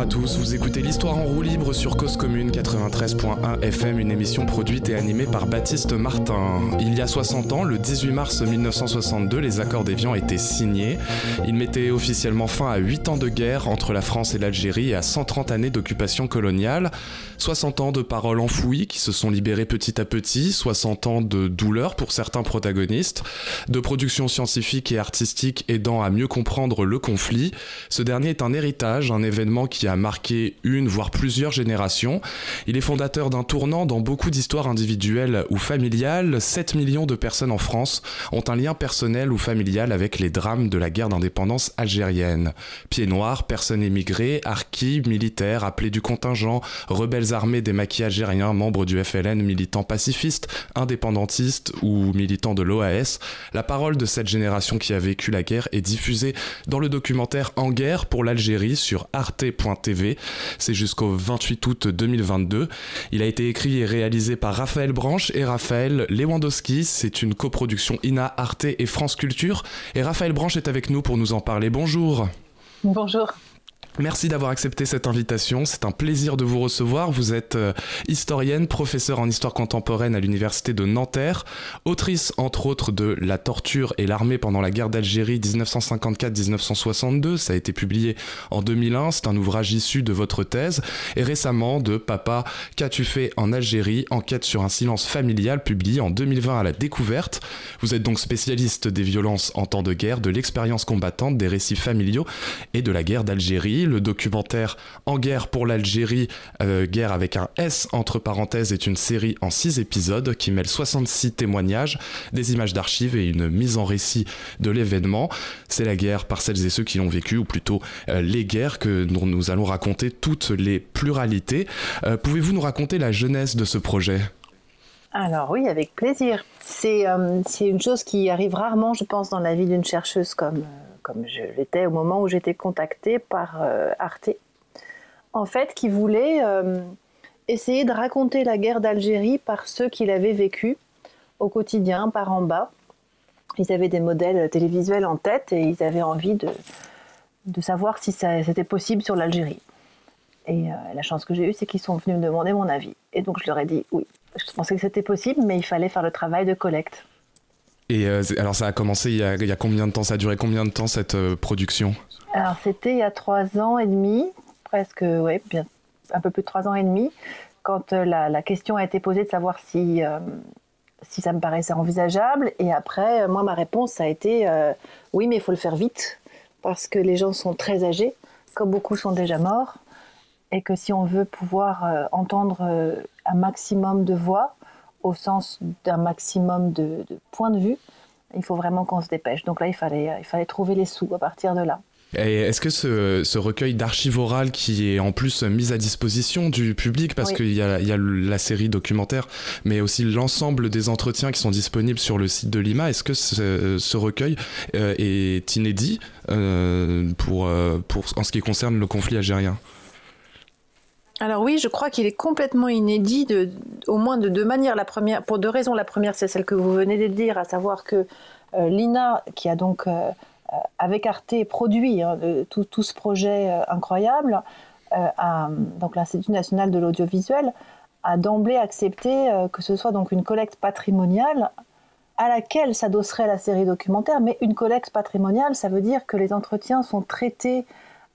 bonjour à tous. Vous écoutez l'histoire en roue libre sur Cause Commune 93.1 FM, une émission produite et animée par Baptiste Martin. Il y a 60 ans, le 18 mars 1962, les accords d'Évian étaient signés. Ils mettaient officiellement fin à 8 ans de guerre entre la France et l'Algérie et à 130 années d'occupation coloniale. 60 ans de paroles enfouies se sont libérées petit à petit, 60 ans de douleur pour certains protagonistes, de production scientifique et artistique aidant à mieux comprendre le conflit. Ce dernier est un héritage, un événement qui a marqué une, voire plusieurs générations. Il est fondateur d'un tournant dans beaucoup d'histoires individuelles ou familiales. 7 millions de personnes en France ont un lien personnel ou familial avec les drames de la guerre d'indépendance algérienne. Pieds noirs, personnes émigrées, harkis, militaires, appelés du contingent, rebelles armés des maquis algériens, membres du FLN, militants pacifistes, indépendantistes ou militants de l'OAS, la parole de cette génération qui a vécu la guerre est diffusée dans le documentaire En guerre pour l'Algérie sur arte.tv. C'est jusqu'au 28 août 2022. Il a été écrit et réalisé par Raphaël Branche et Raphaël Lewandowski. C'est une coproduction INA, Arte et France Culture. Et Raphaël Branche est avec nous pour nous en parler. Bonjour. Bonjour. Merci d'avoir accepté cette invitation. C'est un plaisir de vous recevoir. Vous êtes euh, historienne, professeure en histoire contemporaine à l'université de Nanterre, autrice entre autres de La torture et l'armée pendant la guerre d'Algérie 1954-1962. Ça a été publié en 2001. C'est un ouvrage issu de votre thèse. Et récemment de Papa, qu'as-tu fait en Algérie? Enquête sur un silence familial publié en 2020 à la découverte. Vous êtes donc spécialiste des violences en temps de guerre, de l'expérience combattante, des récits familiaux et de la guerre d'Algérie le documentaire En guerre pour l'Algérie, euh, guerre avec un S entre parenthèses, est une série en 6 épisodes qui mêle 66 témoignages, des images d'archives et une mise en récit de l'événement. C'est la guerre par celles et ceux qui l'ont vécu, ou plutôt euh, les guerres que dont nous allons raconter toutes les pluralités. Euh, pouvez-vous nous raconter la jeunesse de ce projet? Alors oui, avec plaisir. C'est une chose qui arrive rarement, je pense, dans la vie d'une chercheuse comme, comme je l'étais au moment où j'étais contactée par euh, Arte, en fait, qui voulait euh, essayer de raconter la guerre d'Algérie par ceux qui l'avaient vécu au quotidien, par en bas. Ils avaient des modèles télévisuels en tête et ils avaient envie de, de savoir si c'était possible sur l'Algérie. Et euh, la chance que j'ai eue, c'est qu'ils sont venus me demander mon avis. Et donc je leur ai dit oui. Je pensais que c'était possible, mais il fallait faire le travail de collecte. Et euh, alors ça a commencé il y a, combien de temps? Ça a duré combien de temps cette euh, production? Alors c'était il y a trois ans et demi, presque, ouais, bien, un peu plus de trois ans et demi, quand euh, la, question a été posée de savoir si, si ça me paraissait envisageable. Et après, moi, ma réponse a été oui, mais il faut le faire vite, parce que les gens sont très âgés, comme beaucoup sont déjà morts, et que si on veut pouvoir entendre un maximum de voix, au sens d'un maximum de, points de vue, il faut vraiment qu'on se dépêche. Donc là, il fallait, il fallait trouver les sous à partir de là. Est-ce que ce, recueil d'archives orales qui est en plus mis à disposition du public, parce qu'il y, a la série documentaire, mais aussi l'ensemble des entretiens qui sont disponibles sur le site de Lima, est-ce que ce, recueil euh, est inédit euh, pour, euh, pour, en ce qui concerne le conflit algérien? Alors oui, je crois qu'il est complètement inédit, au moins de deux manières. La première, pour deux raisons. La première, c'est celle que vous venez de dire, à savoir que euh, l'INA, qui a donc euh, euh, avec Arte produit hein, tout, ce projet incroyable, donc l'Institut national de l'audiovisuel, a d'emblée accepté que ce soit donc une collecte patrimoniale à laquelle s'adosserait la série documentaire, mais une collecte patrimoniale, ça veut dire que les entretiens sont traités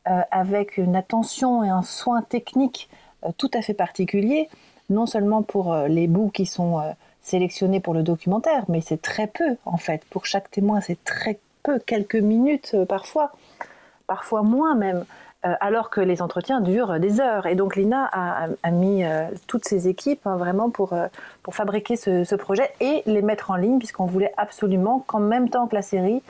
avec une attention et un soin technique tout à fait particulier, non seulement pour euh, les bouts qui sont sélectionnés pour le documentaire, mais c'est très peu en fait. Pour chaque témoin, c'est très peu, quelques minutes parfois, parfois moins même, alors que les entretiens durent des heures. Et donc l'INA a, mis toutes ses équipes hein, vraiment pour, pour fabriquer ce, ce, projet et les mettre en ligne, puisqu'on voulait absolument qu'en même temps que la série,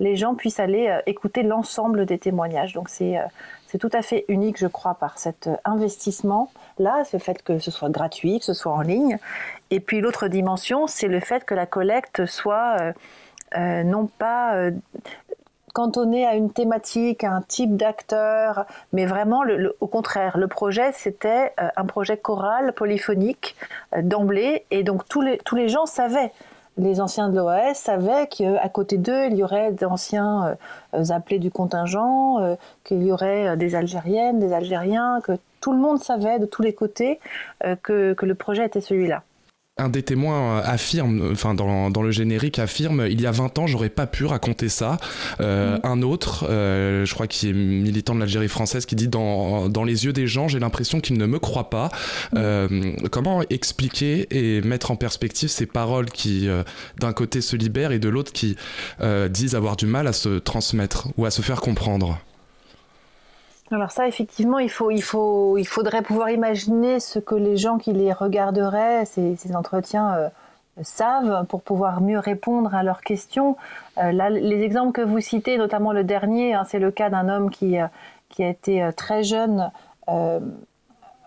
les gens puissent aller euh, écouter l'ensemble des témoignages. Donc c'est euh, c'est tout à fait unique, je crois, par cet euh, investissement-là, ce fait que ce soit gratuit, que ce soit en ligne. Et puis l'autre dimension, c'est le fait que la collecte soit non pas cantonnée à une thématique, à un type d'acteur, mais vraiment au contraire. Le projet, c'était un projet choral, polyphonique, d'emblée, et donc tous les, tous les gens savaient les anciens de l'OAS savaient qu'à côté d'eux, il y aurait d'anciens appelés du contingent, qu'il y aurait des Algériennes, des Algériens, que tout le monde savait de tous les côtés que le projet était celui-là un des témoins euh, affirme, enfin dans, dans, le générique affirme, il y a 20 ans, j'aurais pas pu raconter ça. Euh, mm. Un autre, euh, je crois qu'il est militant de l'Algérie française, qui dit dans, dans les yeux des gens, j'ai l'impression qu'ils ne me croient pas. Mm. comment expliquer et mettre en perspective ces paroles qui, d'un côté, se libèrent et de l'autre, qui disent avoir du mal à se transmettre ou à se faire comprendre? Alors ça, effectivement, il, faut, il, faut, il faudrait pouvoir imaginer ce que les gens qui les regarderaient, ces, entretiens, euh, savent pour pouvoir mieux répondre à leurs questions. Euh, les exemples que vous citez, notamment le dernier, hein, c'est le cas d'un homme qui, euh, a été très jeune,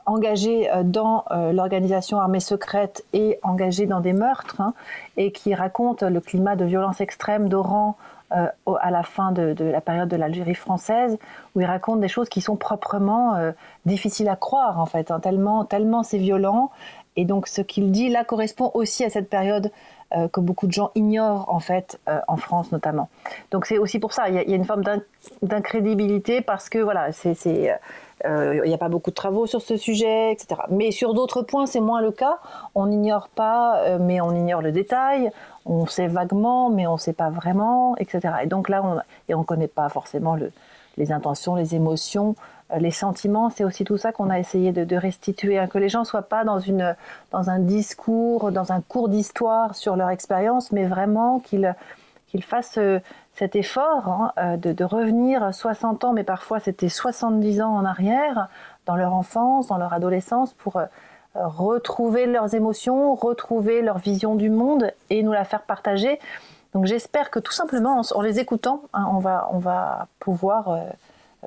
engagé dans l'organisation armée secrète et engagé dans des meurtres, hein, et qui raconte le climat de violence extrême d'Oran euh, à la fin de, la période de l'Algérie française, où il raconte des choses qui sont proprement euh, difficiles à croire, en fait, hein, tellement, tellement c'est violent. Et donc ce qu'il dit là correspond aussi à cette période euh, que beaucoup de gens ignorent en fait en France notamment. Donc c'est aussi pour ça, il y, a une forme d'incrédibilité parce que voilà, c'est il n'y a pas beaucoup de travaux sur ce sujet, etc. Mais sur d'autres points, c'est moins le cas. On n'ignore pas, mais on ignore le détail on sait vaguement, mais on ne sait pas vraiment, etc. Et donc là, on, ne connaît pas forcément les intentions, les émotions, euh, les sentiments. C'est aussi tout ça qu'on a essayé de, restituer, hein, que les gens ne soient pas dans, une, dans un discours, dans un cours d'histoire sur leur expérience, mais vraiment qu'ils qu'ils fassent euh, cet effort hein, euh, de, revenir 60 ans, mais parfois c'était 70 ans en arrière, dans leur enfance, dans leur adolescence, pour retrouver leurs émotions, retrouver leur vision du monde et nous la faire partager. Donc j'espère que tout simplement en, les écoutant, hein, on, va, on va pouvoir euh,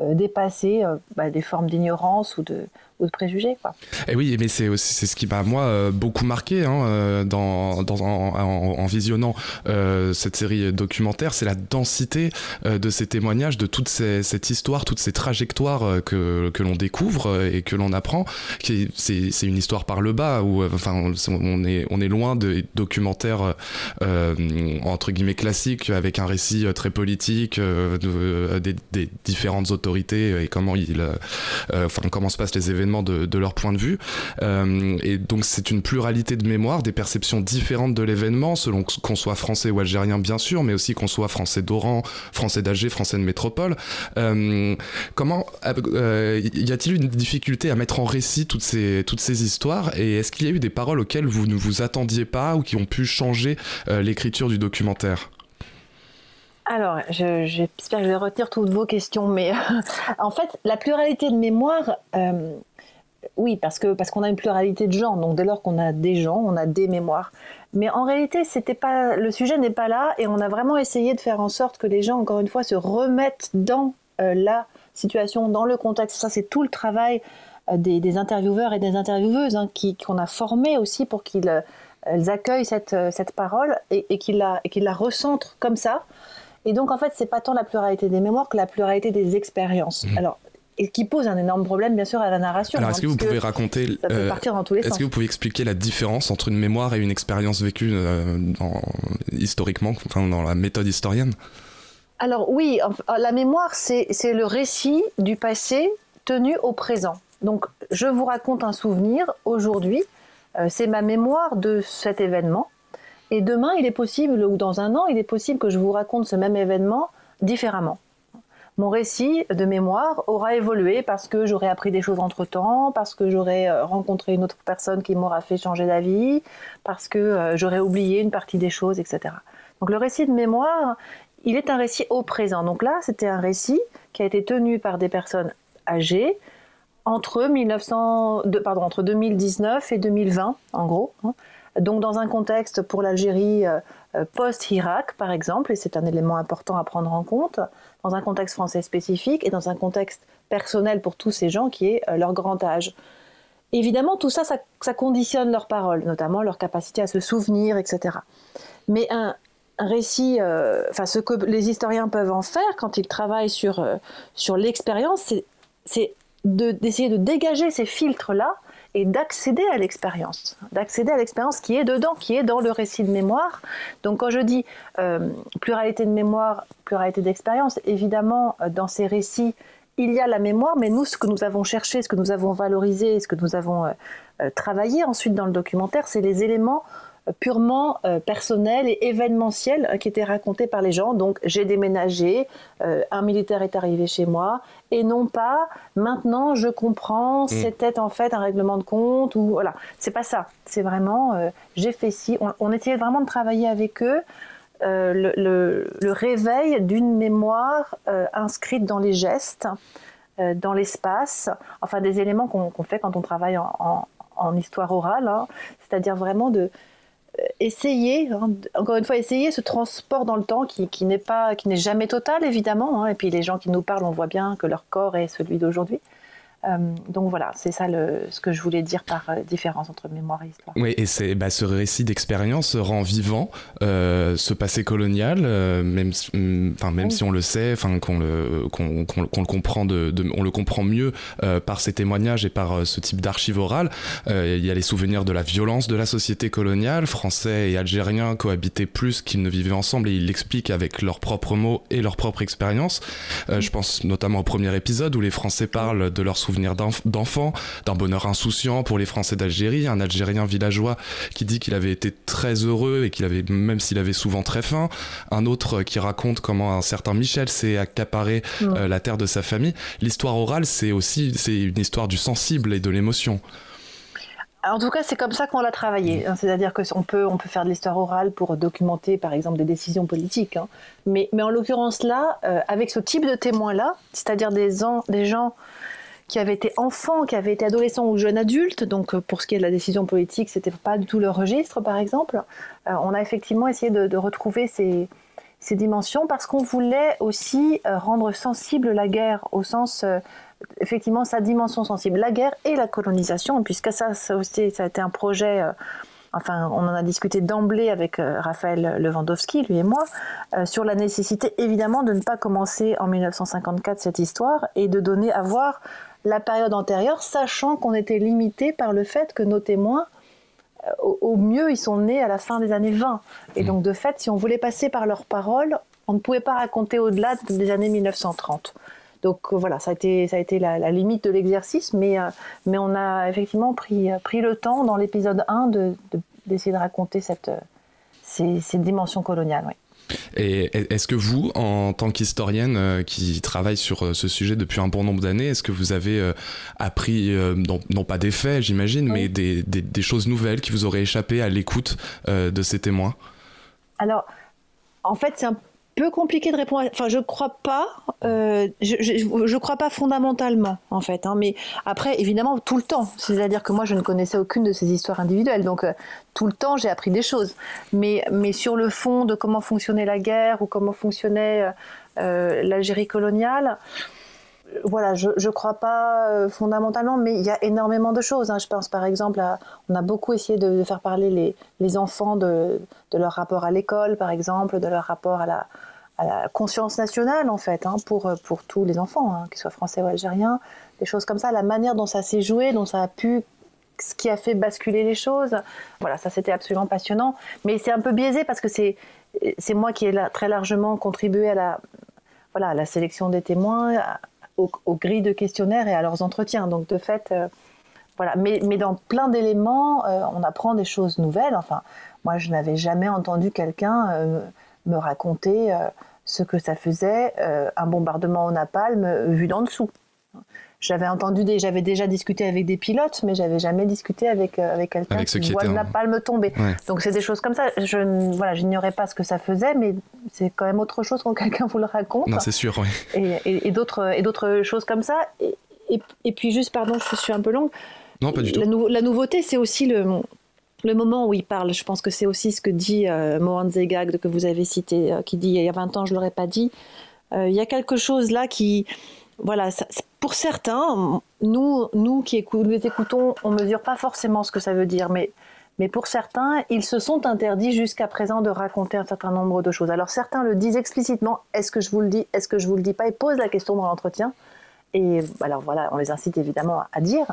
euh, dépasser euh, bah, des formes d'ignorance ou de, de préjugés. Quoi. Et eh oui, mais c'est c'est ce qui m'a moi euh, beaucoup marqué hein, euh, dans, en, visionnant euh, cette série documentaire, c'est la densité de ces témoignages, de toute cette histoire, toutes ces trajectoires que, que l'on découvre et que l'on apprend. C'est une histoire par le bas où enfin on est on est loin de documentaires entre guillemets classiques avec un récit très politique de, des, des, différentes autorités et comment il enfin comment se passent les événements de, leur point de vue. Euh, et donc c'est une pluralité de mémoire, des perceptions différentes de l'événement, selon qu'on soit français ou algérien bien sûr, mais aussi qu'on soit français d'Oran, français d'Alger, français de métropole. Euh, comment euh, y a-t-il une difficulté à mettre en récit toutes ces, toutes ces histoires? Et est-ce qu'il y a eu des paroles auxquelles vous ne vous attendiez pas ou qui ont pu changer l'écriture du documentaire? Alors, j'espère que je vais retenir toutes vos questions, mais en fait, la pluralité de mémoire, oui, parce que parce qu'on a une pluralité de gens. Donc dès lors qu'on a des gens, on a des mémoires. Mais en réalité, c'était pas le sujet n'est pas là, et on a vraiment essayé de faire en sorte que les gens, encore une fois, se remettent dans euh, la situation, dans le contexte. Ça, c'est tout le travail euh, des, intervieweurs et des intervieweuses hein, qu'on a formés aussi pour qu'ils euh, accueillent cette, cette parole et, et qu'ils la, la recentrent comme ça. Et donc, en fait, c'est pas tant la pluralité des mémoires que la pluralité des expériences. Mmh. Alors, et qui pose un énorme problème bien sûr à la narration. Alors est-ce hein, que vous pouvez raconter, ça peut euh, partir dans tous les est-ce que vous pouvez expliquer la différence entre une mémoire et une expérience vécue euh, historiquement, enfin, dans la méthode historienne? Alors oui, la mémoire c'est, c'est le récit du passé tenu au présent. Donc je vous raconte un souvenir aujourd'hui, euh, c'est ma mémoire de cet événement. Et demain, il est possible, ou dans un an, il est possible que je vous raconte ce même événement différemment mon récit de mémoire aura évolué parce que j'aurais appris des choses entre temps, parce que j'aurais euh, rencontré une autre personne qui m'aura fait changer d'avis, parce que euh, j'aurais oublié une partie des choses, etc. Donc le récit de mémoire, il est un récit au présent. Donc là, c'était un récit qui a été tenu par des personnes âgées entre, 1900, pardon, entre 2019 et 2020, en gros. Hein. Donc dans un contexte pour l'Algérie euh, post-Irak, par exemple, et c'est un élément important à prendre en compte, dans un contexte français spécifique et dans un contexte personnel pour tous ces gens qui est euh, leur grand âge. Évidemment, tout ça, ça, conditionne leurs paroles, notamment leur capacité à se souvenir, etc. Mais un, récit, euh, enfin ce que les historiens peuvent en faire quand ils travaillent sur, euh, sur l'expérience, c'est d'essayer de, dégager ces filtres-là et d'accéder à l'expérience, d'accéder à l'expérience qui est dedans, qui est dans le récit de mémoire. Donc quand je dis euh, pluralité de mémoire, pluralité d'expérience, évidemment, euh, dans ces récits, il y a la mémoire, mais nous, ce que nous avons cherché, ce que nous avons valorisé, ce que nous avons euh, travaillé ensuite dans le documentaire, c'est les éléments purement euh, personnel et événementiel euh, qui était raconté par les gens. Donc j'ai déménagé, euh, un militaire est arrivé chez moi, et non pas maintenant je comprends, mm. c'était en fait un règlement de compte ou voilà. C'est pas ça. C'est vraiment j'ai fait ci. On, essayait vraiment de travailler avec eux. Le, réveil d'une mémoire inscrite dans les gestes, dans l'espace, enfin des éléments qu'on fait quand on travaille en, histoire orale, hein. c'est-à-dire vraiment de, essayer, hein, encore une fois, essayer ce transport dans le temps qui, qui n'est pas, qui n'est jamais total évidemment. Hein. et puis les gens qui nous parlent, on voit bien que leur corps est celui d'aujourd'hui. Euh, donc voilà, c'est ça le, ce que je voulais dire par euh, différence entre mémoire et histoire. Oui, et c'est bah, ce récit d'expérience rend vivant euh, ce passé colonial, même, mm, enfin même si on le sait, enfin qu'on le, qu'on, le comprend, de, on le comprend mieux par ces témoignages et par ce type d'archives orales. il y a les souvenirs de la violence de la société coloniale, français et algériens cohabitaient plus qu'ils ne vivaient ensemble et ils l'expliquent avec leurs propres mots et leur propre expérience. je pense notamment au premier épisode où les Français parlent de leurs souvenirs d'enfants, d'un bonheur insouciant pour les Français d'Algérie, un Algérien villageois qui dit qu'il avait été très heureux et qu'il avait, même s'il avait souvent très faim, un autre qui raconte comment un certain Michel s'est accaparé euh, la terre de sa famille. L'histoire orale, c'est aussi c'est une histoire du sensible et de l'émotion. En tout cas, c'est comme ça qu'on l'a travaillé. Hein. C'est-à-dire qu'on peut, on peut faire de l'histoire orale pour documenter, par exemple, des décisions politiques. Hein. Mais, mais en l'occurrence là, euh, avec ce type de témoins-là, c'est-à-dire des, des gens qui avaient été enfants, qui avaient été adolescents ou jeunes adultes. Donc, euh, pour ce qui est de la décision politique, c'était pas du tout leur registre, par exemple. Euh, on a effectivement essayé de, retrouver ces, dimensions parce qu'on voulait aussi euh, rendre sensible la guerre au sens, effectivement, sa dimension sensible, la guerre et la colonisation, puisque ça, ça aussi, ça a été un projet. Enfin, on en a discuté d'emblée avec Raphaël Lewandowski, lui et moi, sur la nécessité évidemment de ne pas commencer en 1954 cette histoire et de donner à voir la période antérieure, sachant qu'on était limité par le fait que nos témoins, euh, au, mieux, ils sont nés à la fin des années 20. Et mm. donc, de fait, si on voulait passer par leurs paroles, on ne pouvait pas raconter au-delà des années 1930. Donc euh, voilà, ça a été, ça a été la, limite de l'exercice, mais, euh, mais on a effectivement pris, pris le temps dans l'épisode 1 d'essayer de, raconter cette, ces, ces dimensions coloniales. Oui. Et est-ce que vous, en tant qu'historienne euh, qui travaille sur euh, ce sujet depuis un bon nombre d'années, est-ce que vous avez euh, appris, non, pas des faits, j'imagine, mais des, des, choses nouvelles qui vous auraient échappé à l'écoute de ces témoins? Alors, en fait, c'est un peu compliqué de répondre. Enfin, je crois pas. Euh, je, je, crois pas fondamentalement, en fait. Hein, mais après, évidemment, tout le temps. C'est-à-dire que moi, je ne connaissais aucune de ces histoires individuelles. Donc, euh, tout le temps, j'ai appris des choses. Mais, mais sur le fond de comment fonctionnait la guerre ou comment fonctionnait euh, l'Algérie coloniale, voilà, je ne crois pas fondamentalement, mais il y a énormément de choses. Hein. Je pense par exemple, à, on a beaucoup essayé de, faire parler les, les enfants de, de, leur rapport à l'école, par exemple, de leur rapport à la, à la conscience nationale en fait, hein, pour, pour tous les enfants, hein, qu'ils soient français ou algériens, des choses comme ça, la manière dont ça s'est joué, dont ça a pu, ce qui a fait basculer les choses. Voilà, ça c'était absolument passionnant, mais c'est un peu biaisé parce que c'est c'est moi qui ai très largement contribué à la voilà la sélection des témoins, aux, grilles de questionnaires et à leurs entretiens. Donc de fait, euh, voilà. Mais, mais dans plein d'éléments, euh, on apprend des choses nouvelles. Enfin, moi je n'avais jamais entendu quelqu'un euh, me raconter euh, ce que ça faisait euh, un bombardement au napalm euh, vu d'en dessous. J'avais entendu, des, j'avais déjà discuté avec des pilotes, mais j'avais jamais discuté avec avec quelqu'un qui, voit le napalm tomber. Donc c'est des choses comme ça. Je voilà, j'ignorais pas ce que ça faisait, mais c'est quand même autre chose quand quelqu'un vous le raconte. Non, c'est sûr. Oui. Et, et, d'autres et d'autres choses comme ça. Et, et, puis juste, pardon, je suis un peu longue. Non, pas du tout. La, la nouveauté, c'est aussi le le moment où il parle, je pense que c'est aussi ce que dit euh, Mohan Zegag, que vous avez cité, euh, qui dit il y a 20 ans, je l'aurais pas dit. Euh, il y a quelque chose là qui. Voilà, pour certains, nous, nous qui les écoutons, on ne mesure pas forcément ce que ça veut dire, mais, mais pour certains, ils se sont interdits jusqu'à présent de raconter un certain nombre de choses. Alors certains le disent explicitement est-ce que je vous le dis Est-ce que je vous le dis pas Ils posent la question dans l'entretien. Et alors voilà, on les incite évidemment à dire.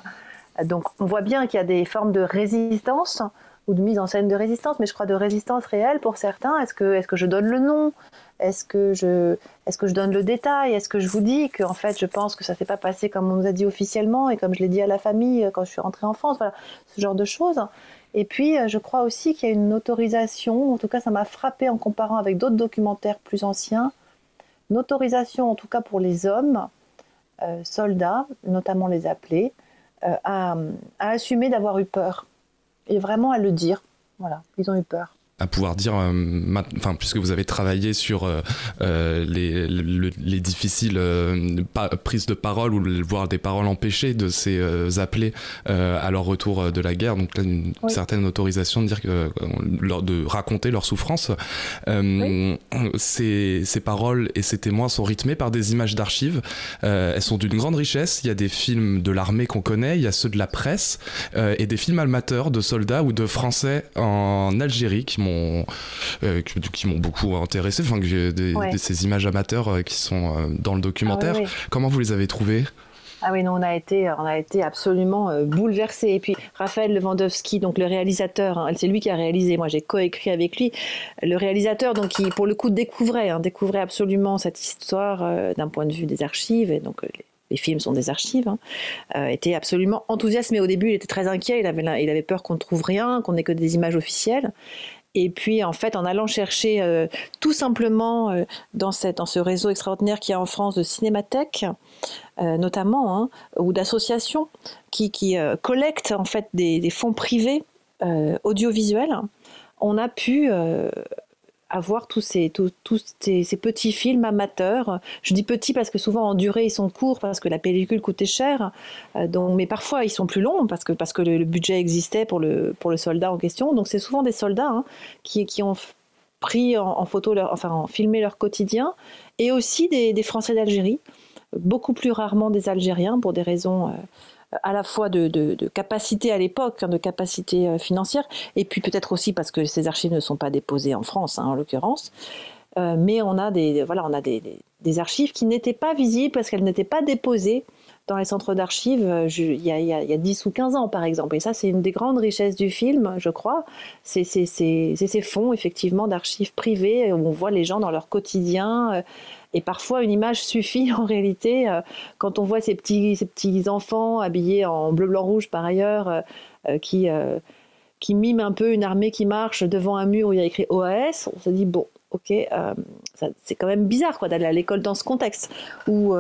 Donc on voit bien qu'il y a des formes de résistance ou de mise en scène de résistance, mais je crois de résistance réelle pour certains. Est-ce que, je donne le nom? Est-ce que, je, donne le détail? Est-ce que je vous dis que en fait je pense que ça s'est pas passé comme on nous a dit officiellement et comme je l'ai dit à la famille quand je suis rentrée en France? Voilà, ce genre de choses. Et puis je crois aussi qu'il y a une autorisation, en tout cas ça m'a frappé en comparant avec d'autres documentaires plus anciens, une autorisation en tout cas pour les hommes, euh, soldats, notamment les appelés, euh, à, à assumer d'avoir eu peur et vraiment à le dire. Voilà, ils ont eu peur à pouvoir dire, euh, enfin, puisque vous avez travaillé sur euh, euh, les, les, difficiles prises de parole ou voire des paroles empêchées de ces appelés à leur retour de la guerre, donc là, une certaine autorisation de dire que, de raconter leur souffrance. Ces, ces, paroles et ces témoins sont rythmés par des images d'archives. elles sont d'une grande richesse. Il y a des films de l'armée qu'on connaît, il y a ceux de la presse et des films amateurs de soldats ou de Français en Algérie qui euh, qui, m'ont beaucoup intéressé, enfin, des, ces images amateurs euh, qui sont euh, dans le documentaire. Ah Comment vous les avez trouvées? Ah oui, non, on a été, on a été absolument bouleversés. Et puis Raphaël Lewandowski, donc le réalisateur, hein, c'est lui qui a réalisé. Moi, j'ai coécrit avec lui. Le réalisateur, donc, qui pour le coup découvrait, hein, découvrait absolument cette histoire d'un point de vue des archives et donc les films sont des archives, hein, était absolument enthousiaste. Mais au début, il était très inquiet. Il avait, il avait peur qu'on ne trouve rien, qu'on n'ait que des images officielles. Et puis, en fait, en allant chercher euh, tout simplement euh, dans, cette, dans ce réseau extraordinaire qu'il y a en France de cinémathèques, euh, notamment, hein, ou d'associations qui, qui collectent en fait des, des fonds privés audiovisuels, on a pu avoir tous ces, tous, ces, petits films amateurs. Je dis petits parce que souvent en durée ils sont courts parce que la pellicule coûtait cher, euh, donc, mais parfois ils sont plus longs parce que, parce que le, budget existait pour le, pour le soldat en question. Donc c'est souvent des soldats hein, qui, qui ont pris en, photo, leur, enfin en filmé leur quotidien, et aussi des, des Français d'Algérie, beaucoup plus rarement des Algériens pour des raisons... Euh, à la fois de, capacité à l'époque, hein, de capacité euh, financière, et puis peut-être aussi parce que ces archives ne sont pas déposées en France, hein, en l'occurrence. Euh, mais on a des, voilà, on a des, archives qui n'étaient pas visibles parce qu'elles n'étaient pas déposées dans les centres d'archives euh, il, y a 10 ou 15 ans, par exemple. Et ça, c'est une des grandes richesses du film, je crois. C'est ces fonds, effectivement, d'archives privées où on voit les gens dans leur quotidien. Et parfois, une image suffit en réalité. Euh, quand on voit ces petits, ces petits enfants habillés en bleu, blanc, rouge par ailleurs, euh, euh, qui, qui miment un peu une armée qui marche devant un mur où il y a écrit OAS, on se dit, bon, ok, c'est quand même bizarre quoi d'aller à l'école dans ce contexte. Ou,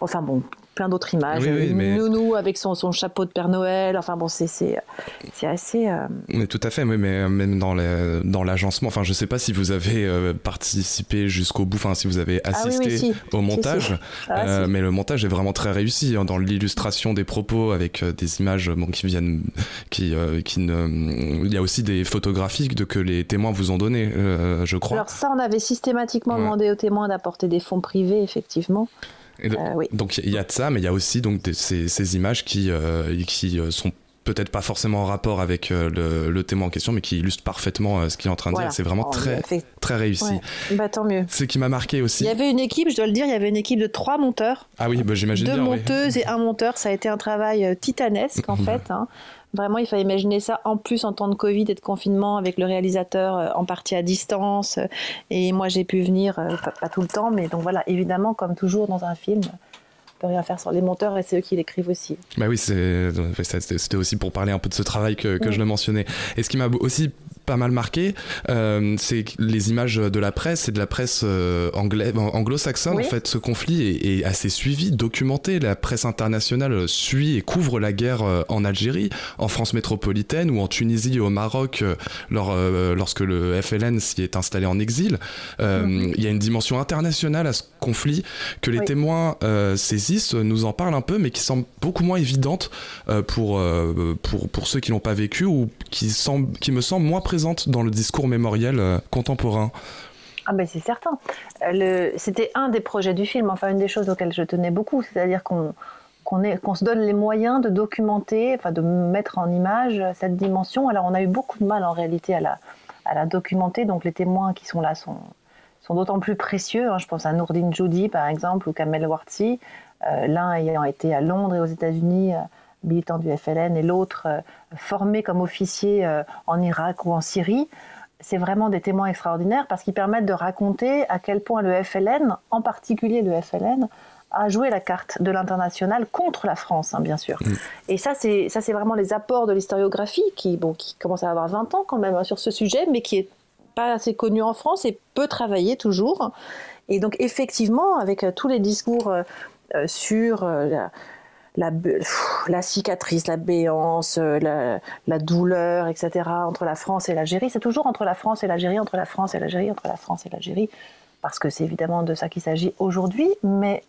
enfin bon, plein d'autres images. Oui, Nounou avec son, son, chapeau de Père Noël. Enfin bon, c'est assez. Euh... Mais tout à fait, mais même dans l'agencement. enfin, je sais pas si vous avez euh, participé jusqu'au bout, enfin, si vous avez ah assisté au montage. Ah, euh, mais le montage est vraiment très réussi hein, dans l'illustration des propos avec euh, des images bon, qui viennent. Qui, qui ne... Il y a aussi des photographies de, que les témoins vous ont données, je crois. Alors, ça, on avait systématiquement demandé aux témoins d'apporter des fonds privés, effectivement. Euh, donc il y a de ça, mais il y a aussi donc ces, images qui, euh, qui euh, sont peut-être pas forcément en rapport avec le, témoin en question, mais qui illustrent parfaitement ce qu'il est en train de dire. C'est vraiment très, très réussi. Bah, tant mieux. Ce qui m'a marqué aussi. Il y avait une équipe, je dois le dire, il y avait une équipe de trois monteurs. Ah oui, bah, j'imagine Deux monteuses et un monteur. Ça a été un travail titanesque, en fait. Hein. Vraiment, il fallait imaginer ça en plus en temps de Covid et de confinement avec le réalisateur euh, en partie à distance. Et moi, j'ai pu venir, euh, pas, tout le temps, mais donc voilà, évidemment, comme toujours dans un film, on peut rien faire sans les monteurs et c'est eux qui l'écrivent aussi. Bah oui, c'était aussi pour parler un peu de ce travail que, je le mentionnais. Et ce qui m'a aussi pas mal marqué, euh, c'est les images de la presse et de la presse euh, anglo-saxonne. En fait, ce conflit est, assez suivi, documenté. La presse internationale suit et couvre la guerre euh, en Algérie, en France métropolitaine ou en Tunisie au Maroc lorsque le FLN s'y est installé en exil. Il y a une dimension internationale à ce conflit que les témoins saisissent, nous en parlent un peu, mais qui semble beaucoup moins évidente pour, pour, pour ceux qui l'ont pas vécu ou qui, semble, qui me semble moins présente dans le discours mémoriel euh, contemporain. Ah ben c'est certain. Euh, c'était un des projets du film, enfin une des choses auxquelles je tenais beaucoup, c'est-à-dire qu'on qu'on se donne les moyens de documenter, enfin de mettre en image cette dimension. Alors on a eu beaucoup de mal en réalité à la, à la documenter, donc les témoins qui sont là sont, sont d'autant plus précieux. Hein. Je pense à Nourdine Joudi par exemple ou Kamel Wartsi, euh, l'un ayant été à Londres et aux États-Unis militant du FLN, et l'autre formé comme officier en Irak ou en Syrie, c'est vraiment des témoins extraordinaires parce qu'ils permettent de raconter à quel point le FLN, en particulier le FLN, a joué la carte de l'international contre la France, hein, bien sûr. Mm. Et ça, c'est ça, c'est vraiment les apports de l'historiographie qui, bon, qui commence à avoir 20 ans quand même hein, sur ce sujet, mais qui est pas assez connu en France et peu travaillé toujours. Et donc, effectivement, avec euh, tous les discours euh, euh, sur la, cicatrice, la béance, la, douleur, etc., entre la France et l'Algérie, c'est toujours entre la France et l'Algérie, entre la France et l'Algérie, entre la France et l'Algérie parce que c'est évidemment de ça qu'il s'agit aujourd'hui, mais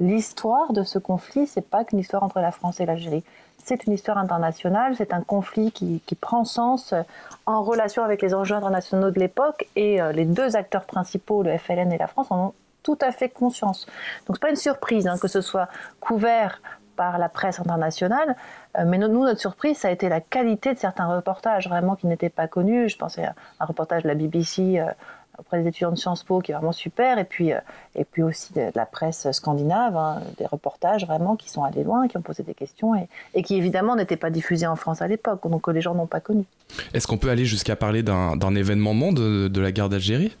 l'histoire de ce conflit, c'est pas qu'une histoire entre la France et l'Algérie. C'est une histoire internationale, c'est un conflit qui, prend sens euh, en relation avec les enjeux internationaux de l'époque, et euh, les deux acteurs principaux, le FLN et la France, en ont tout à fait conscience. Donc c'est pas une surprise hein, que ce soit couvert par la presse internationale, mais nous, notre surprise, ça a été la qualité de certains reportages, vraiment qui n'étaient pas connus. Je pensais à un reportage de la BBC auprès des étudiants de Sciences Po qui est vraiment super, et puis, euh, et puis aussi de, la presse scandinave, hein, des reportages vraiment qui sont allés loin, qui ont posé des questions, et, et qui évidemment n'étaient pas diffusés en France à l'époque, donc que les gens n'ont pas connu. Est-ce qu'on peut aller jusqu'à parler d'un événement monde de, la guerre d'Algérie?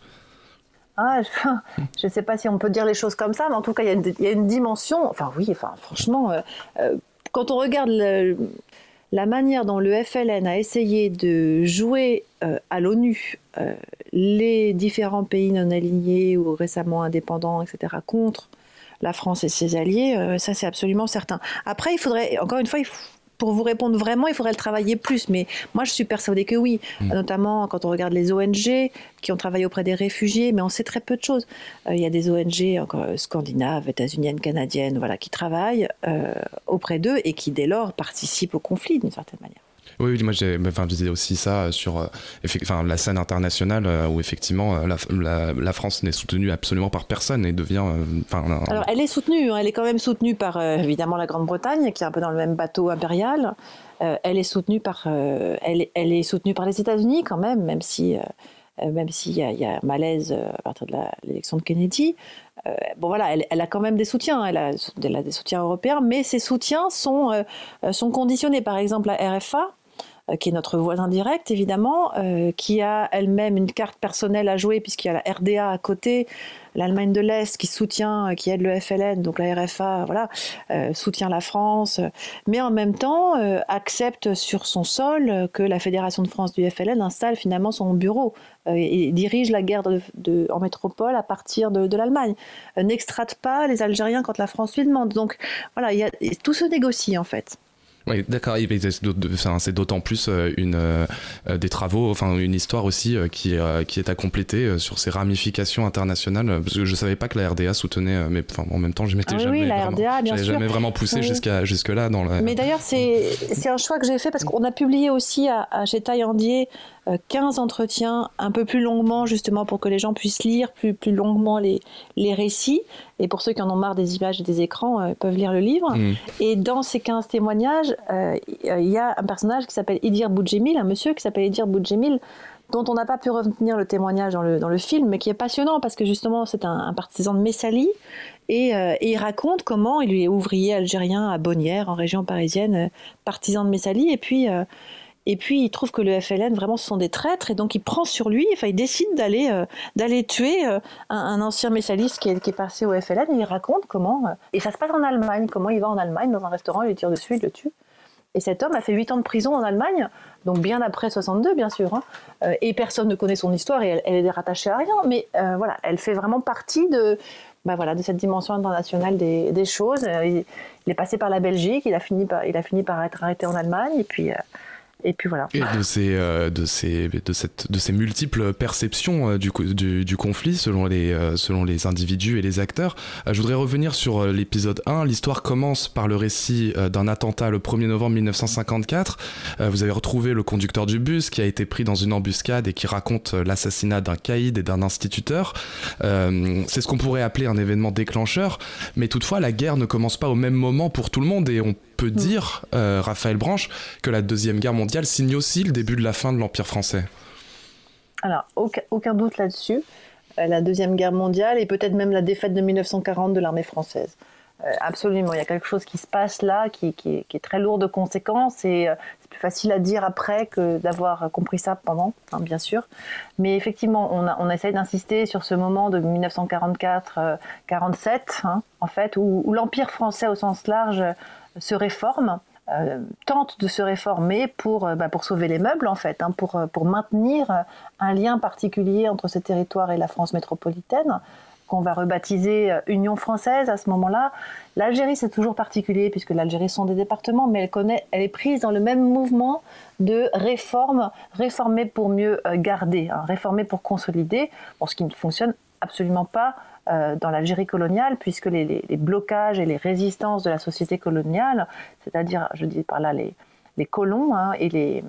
Ah, je ne sais pas si on peut dire les choses comme ça, mais en tout cas, il y, a une dimension. Enfin, oui, enfin, franchement, euh, euh, quand on regarde le, la manière dont le FLN a essayé de jouer euh, à l'ONU euh, les différents pays non alignés ou récemment indépendants, etc., contre la France et ses alliés, euh, ça c'est absolument certain. Après, il faudrait, encore une fois, il faut, pour vous répondre vraiment, il faudrait le travailler plus. Mais moi, je suis persuadée que oui. Mm. Notamment quand on regarde les ONG qui ont travaillé auprès des réfugiés, mais on sait très peu de choses. Euh, il y a des ONG encore, euh, scandinaves, états-uniennes, canadiennes, voilà, qui travaillent euh, auprès d'eux et qui, dès lors, participent au conflit d'une certaine manière. Oui, moi j'ai, enfin, disais aussi ça sur euh, enfin, la scène internationale euh, où effectivement euh, la, la, France n'est soutenue absolument par personne et devient. Alors elle est soutenue, hein, elle est quand même soutenue par évidemment la Grande-Bretagne qui est un peu dans le même bateau impérial. elle est soutenue par, elle, elle, est soutenue par les États-Unis quand même, même si. Même s'il y, y, a un malaise à partir de l'élection de Kennedy, bon voilà, elle, a quand même des soutiens, elle a, elle a, des soutiens européens, mais ces soutiens sont, sont conditionnés. Par exemple, la RFA, euh, qui est notre voisin direct évidemment, euh, qui a elle-même une carte personnelle à jouer puisqu'il y a la RDA à côté, l'Allemagne de l'Est qui soutient, euh, qui aide le FLN, donc la RFA, voilà, soutient la France, mais en même temps accepte sur son sol que la Fédération de France du FLN installe finalement son bureau et dirige la guerre en métropole à partir de, l'Allemagne. N'extrate pas les Algériens quand la France lui demande. Donc voilà, tout se négocie en fait. Oui, d'accord. C'est d'autant plus euh, une, euh, euh, des travaux, enfin une histoire aussi qui, qui est à compléter sur ces ramifications internationales. Parce que je savais pas que la RDA soutenait, mais en même temps, je m'étais ah jamais, vraiment, jamais vraiment poussé jusqu'à jusque là dans la. Mais d'ailleurs, c'est un choix que j'ai fait parce qu'on a publié aussi à, à chez Taillandier 15 entretiens un peu plus longuement, justement pour que les gens puissent lire plus, plus longuement les, les récits. Et pour ceux qui en ont marre des images et des écrans, euh, peuvent lire le livre. Mm. Et dans ces 15 témoignages, euh, il y a un personnage qui s'appelle Idir Boudjemil, un monsieur qui s'appelle Idir Boudjemil, dont on n'a pas pu retenir le témoignage dans le, dans le film, mais qui est passionnant parce que justement c'est un, partisan de Messali et, euh, et, il raconte comment il est ouvrier algérien à Bonnières, en région parisienne, partisan de Messali, et puis et puis il trouve que le FLN vraiment ce sont des traîtres et donc il prend sur lui, enfin il décide d'aller euh, d'aller tuer euh, un, ancien messaliste qui est, qui est passé au FLN il raconte comment euh, et ça se passe en Allemagne, comment il va en Allemagne dans un restaurant, il tire dessus, il le tue. Et cet homme a fait 8 ans de prison en Allemagne, donc bien après 62 bien sûr, hein, et personne ne connaît son histoire et elle, est rattachée à rien, mais voilà, elle fait vraiment partie de, bah voilà, de cette dimension internationale des, des choses. Il, est passé par la Belgique, il a fini par, il a fini par être arrêté en Allemagne, et puis et puis voilà. Et de ces, euh, de ces, de cette, de ces multiples perceptions euh, du, conflit selon les, euh, selon les individus et les acteurs, je voudrais revenir sur l'épisode 1. L'histoire commence par le récit d'un attentat le 1er novembre 1954. vous avez retrouvé le conducteur du bus qui a été pris dans une embuscade et qui raconte l'assassinat d'un caïd et d'un instituteur. C'est ce qu'on pourrait appeler un événement déclencheur, mais toutefois la guerre ne commence pas au même moment pour tout le monde et on peut mm. dire, Raphaël Branche, que la Deuxième Guerre mondiale signe aussi le début de la fin de l'Empire français Alors, aucun, doute là-dessus. Euh, la Deuxième Guerre mondiale et peut-être même la défaite de 1940 de l'armée française. absolument, il y a quelque chose qui se passe là qui, est, très lourd de conséquences et c'est plus facile à dire après que d'avoir compris ça pendant, hein, bien sûr. Mais effectivement, on, a, on essaye d'insister sur ce moment de 1944-47, hein, en fait, où l'Empire français au sens large se réforme. Euh, tente de se réformer pour, euh, bah, pour sauver les meubles, en fait, hein, pour, euh, pour maintenir un lien particulier entre ce territoire et la France métropolitaine, qu'on va rebaptiser Union française à ce moment-là. L'Algérie, c'est toujours particulier, puisque l'Algérie sont des départements, mais elle, connaît, elle est prise dans le même mouvement de réforme, réformer pour mieux garder, hein, réformer pour consolider, pour ce qui ne fonctionne absolument pas euh, dans l'Algérie coloniale, puisque les, blocages et les résistances de la société coloniale, c'est-à-dire, je dis par là, les, colons, hein, et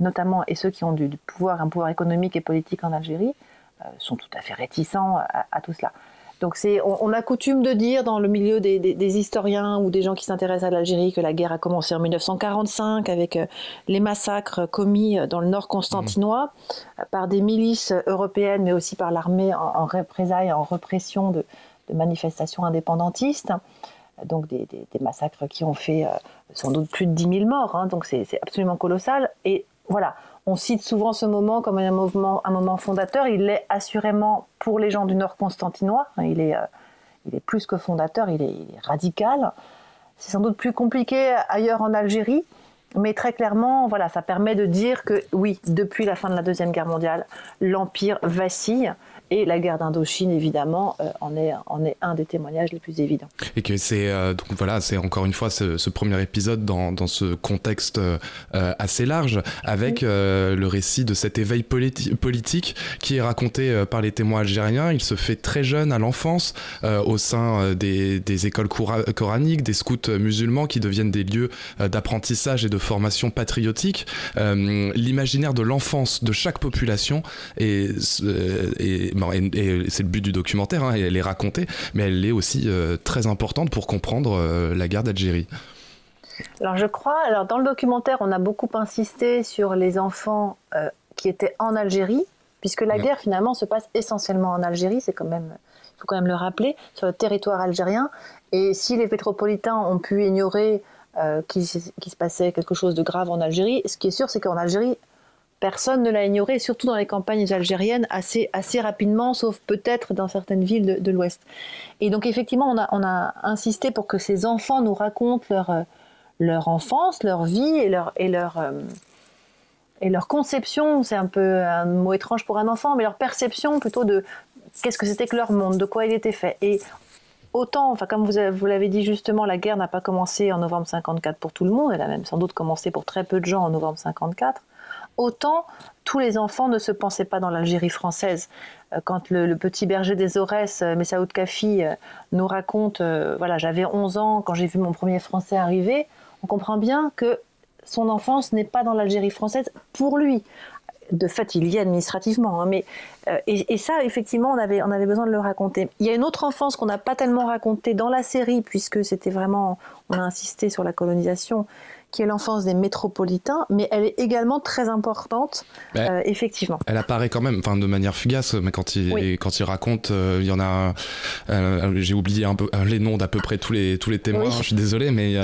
notamment, ceux qui ont du, pouvoir, un pouvoir économique et politique en Algérie, euh, sont tout à fait réticents à tout cela. Donc on, a coutume de dire dans le milieu des, historiens ou des gens qui s'intéressent à l'Algérie que la guerre a commencé en 1945 avec euh, les massacres commis euh, dans le nord constantinois euh, par des milices européennes, mais aussi par l'armée en, représailles, en répression de, manifestations indépendantistes. Donc des, massacres qui ont fait sans doute plus de 10 000 morts. Hein. donc c'est absolument colossal. Et voilà, on cite souvent ce moment comme un moment, fondateur. Il l'est assurément pour les gens du Nord constantinois. Il est, euh, il est plus que fondateur, il est, radical. C'est sans doute plus compliqué ailleurs en Algérie, mais très clairement, voilà, ça permet de dire que oui, depuis la fin de la Deuxième Guerre mondiale, l'Empire vacille. Et la guerre d'Indochine, évidemment, euh, en, est, en est un des témoignages les plus évidents. Et que c'est euh, donc voilà, c'est encore une fois ce, premier épisode dans, dans ce contexte euh, assez large, avec le récit de cet éveil politique qui est raconté par les témoins algériens. Il se fait très jeune à l'enfance au sein des, des écoles coraniques, des scouts musulmans qui deviennent des lieux d'apprentissage et de formation patriotique. L'imaginaire de l'enfance de chaque population est, est et, c'est le but du documentaire, hein, elle est racontée, mais elle est aussi euh, très importante pour comprendre euh, la guerre d'Algérie. Alors je crois, alors dans le documentaire, on a beaucoup insisté sur les enfants euh, qui étaient en Algérie, puisque la guerre finalement se passe essentiellement en Algérie, c'est quand même, il faut quand même le rappeler, sur le territoire algérien. Et si les métropolitains ont pu ignorer qu'il se passait quelque chose de grave en Algérie, ce qui est sûr, c'est qu'en Algérie, personne ne l'a ignoré, surtout dans les campagnes algériennes, assez, assez rapidement, sauf peut-être dans certaines villes de, l'Ouest. Et donc effectivement, on a, on a, insisté pour que ces enfants nous racontent leur, euh, leur enfance, leur vie et leur, et leur, euh, et leur conception, c'est un peu un mot étrange pour un enfant, mais leur perception plutôt de qu'est-ce que c'était que leur monde, de quoi il était fait. Et autant, enfin comme vous, vous l'avez dit justement, la guerre n'a pas commencé en novembre 54 pour tout le monde, elle a même sans doute commencé pour très peu de gens en novembre 54 autant tous les enfants ne se pensaient pas dans l'Algérie française. Euh, quand le, petit berger des Aurès, euh, Messaoud Kafi, euh, nous raconte, voilà, j'avais 11 ans quand j'ai vu mon premier français arriver, on comprend bien que son enfance n'est pas dans l'Algérie française pour lui. De fait, il y est administrativement, hein, mais et, ça, effectivement, on avait, on avait besoin de le raconter. Il y a une autre enfance qu'on n'a pas tellement racontée dans la série, puisque c'était vraiment, on a insisté sur la colonisation, qui est l'enfance des métropolitains, mais elle est également très importante, ben, euh, effectivement. Elle apparaît quand même, enfin de manière fugace, mais quand il, quand il raconte, euh, il y en a, euh, j'ai oublié un peu les noms d'à peu près tous les, tous les témoins, je suis désolé, mais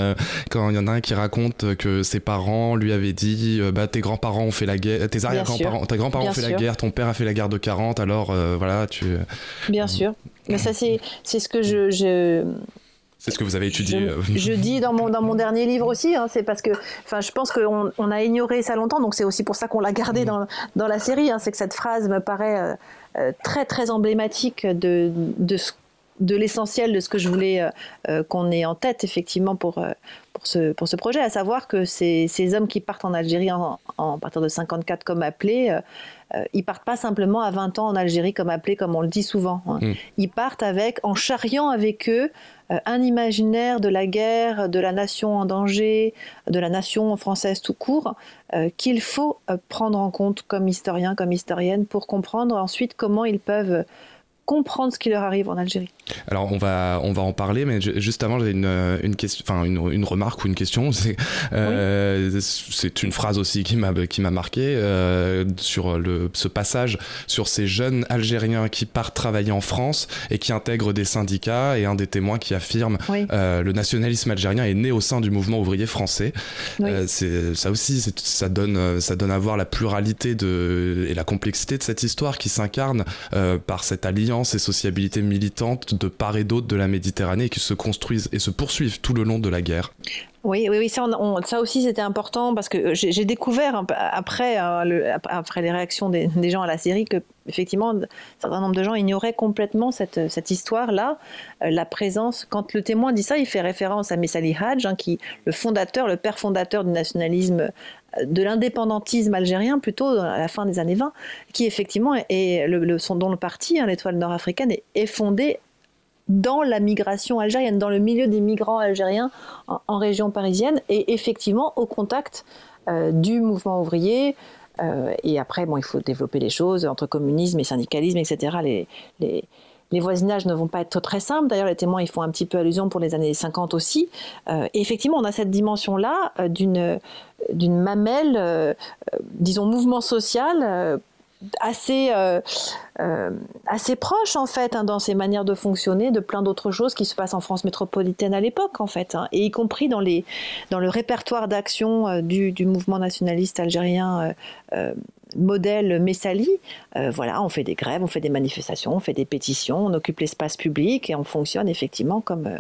quand il y en a un qui raconte que ses parents lui avaient dit, bah tes grands-parents ont fait la guerre, tes arrière-grands-parents, tes grands-parents ont fait la guerre, ton père a fait la guerre de 40, alors voilà, tu... Bien sûr. Mais ça, c'est, c'est ce que je, je c'est ce que vous avez étudié. Je, dis dans mon, dans mon dernier livre aussi, hein, c'est parce que je pense qu'on on a ignoré ça longtemps, donc c'est aussi pour ça qu'on l'a gardé dans, dans, la série. Hein, c'est que cette phrase me paraît euh, euh, très très emblématique de, de, de l'essentiel de ce que je voulais euh, qu'on ait en tête effectivement pour, pour, ce, pour ce projet, à savoir que ces, ces hommes qui partent en Algérie en, en partir de 54 comme appelés, euh, ils partent pas simplement à 20 ans en Algérie comme appelé, comme on le dit souvent. Hein. Mm. Ils partent avec, en charriant avec eux euh, un imaginaire de la guerre, de la nation en danger, de la nation française tout court, euh, qu'il faut prendre en compte comme historien, comme historienne, pour comprendre ensuite comment ils peuvent comprendre ce qui leur arrive en Algérie. Alors on va on va en parler, mais juste avant j'ai une, une question, enfin une, une, remarque ou une question. C'est euh, c'est une phrase aussi qui m'a qui m'a marqué euh, sur le ce passage sur ces jeunes Algériens qui partent travailler en France et qui intègrent des syndicats et un des témoins qui affirme euh, le nationalisme algérien est né au sein du mouvement ouvrier français. Euh, c'est ça aussi ça donne ça donne à voir la pluralité de et la complexité de cette histoire qui s'incarne euh, par cette alliance et sociabilité militante de part et d'autre de la Méditerranée qui se construisent et se poursuivent tout le long de la guerre. Oui, oui, ça, aussi c'était important parce que j'ai découvert après, euh, après les réactions des, gens à la série que effectivement un certain nombre de gens ignoraient complètement cette, cette histoire-là, euh, la présence. Quand le témoin dit ça, il fait référence à Messali Hadj, hein, qui le fondateur, le père fondateur du nationalisme de l'indépendantisme algérien plutôt à la fin des années 20, qui effectivement est le, dont le parti, hein, l'étoile nord-africaine, est, fondé dans la migration algérienne, dans le milieu des migrants algériens en, région parisienne, et effectivement au contact euh, du mouvement ouvrier. Euh, et après, bon, il faut développer les choses entre communisme et syndicalisme, etc. les voisinages ne vont pas être très simples. D'ailleurs, les témoins ils font un petit peu allusion pour les années 50 aussi. Euh, effectivement, on a cette dimension-là euh, d'une d'une mamelle, euh, disons, mouvement social assez, assez proche en fait hein, dans ses manières de fonctionner de plein d'autres choses qui se passent en France métropolitaine à l'époque en fait hein, et y compris dans, les, dans le répertoire d'action du, du, mouvement nationaliste algérien modèle Messali, euh, voilà, on fait des grèves, on fait des manifestations, on fait des pétitions, on occupe l'espace public et on fonctionne effectivement comme, euh,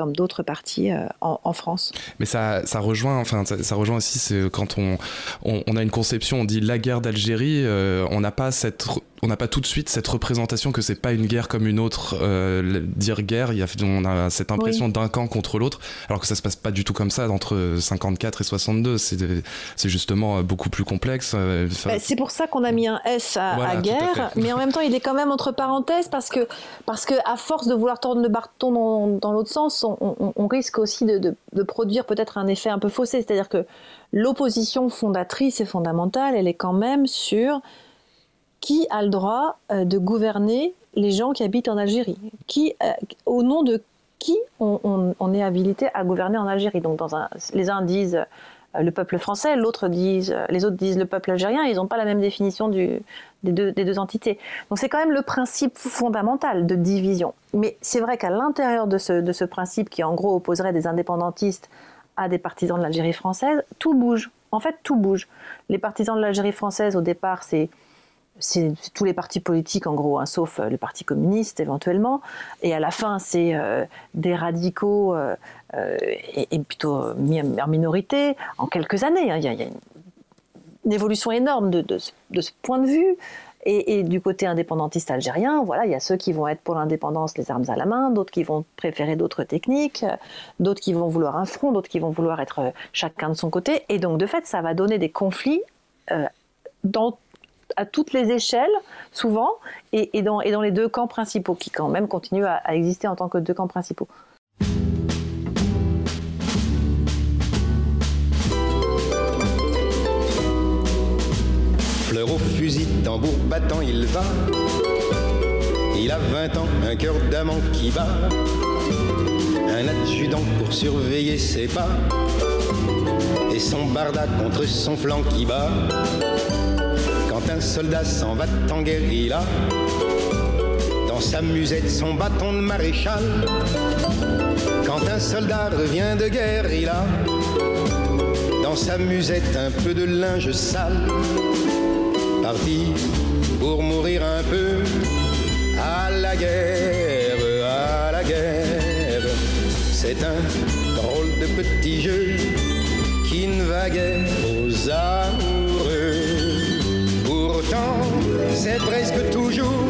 comme d'autres partis euh, en, France. Mais ça, ça rejoint, enfin, ça, rejoint aussi quand on, on, a une conception, on dit la guerre d'Algérie, on n'a pas cette on n'a pas tout de suite cette représentation que c'est pas une guerre comme une autre. Euh, dire guerre, y a, on a cette impression d'un camp contre l'autre, alors que ça se passe pas du tout comme ça entre 54 et 62. C'est justement euh, beaucoup plus complexe. Euh, bah, c'est pour ça qu'on a mis un S à, guerre, mais en même temps, il est quand même entre parenthèses parce que, parce que à force de vouloir tordre le bâton dans, l'autre sens, on, risque aussi de, produire peut-être un effet un peu faussé. C'est-à-dire que l'opposition fondatrice et fondamentale, elle est quand même sur qui a le droit euh, de gouverner les gens qui habitent en Algérie qui, euh, Au nom de qui on, est habilité à gouverner en Algérie Donc les uns disent le peuple français, disent, les autres disent le peuple algérien, ils n'ont pas la même définition des, deux, entités. Donc c'est quand même le principe fondamental de division. Mais c'est vrai qu'à l'intérieur de ce, principe qui en gros opposerait des indépendantistes à des partisans de l'Algérie française, tout bouge. En fait, tout bouge. Les partisans de l'Algérie française, au départ, c'est tous les partis politiques en gros, hein, sauf euh, le Parti communiste éventuellement. Et à la fin, c'est euh, des radicaux euh, et, plutôt mis en minorité en quelques années. Hein. Il, y a, une, évolution énorme de, ce point de vue. Et, du côté indépendantiste algérien, voilà, il y a ceux qui vont être pour l'indépendance les armes à la main, d'autres qui vont préférer d'autres techniques, d'autres qui vont vouloir un front, d'autres qui vont vouloir être chacun de son côté. Et donc, de fait, ça va donner des conflits à toutes les échelles, souvent, et dans les deux camps principaux, qui quand même continuent à, exister en tant que deux camps principaux. Au fusil, tambour battant, il va. Il a 20 ans, un cœur d'amant qui bat. Un adjudant pour surveiller ses pas. Et son barda contre son flanc qui bat un soldat s'en va en guérilla, dans sa musette son bâton de maréchal. Quand un soldat revient de guerre, il a dans sa musette un peu de linge sale. Pour mourir un peu à la guerre, à la guerre. C'est un drôle de petit jeu qui ne va guère aux amoureux c'est presque toujours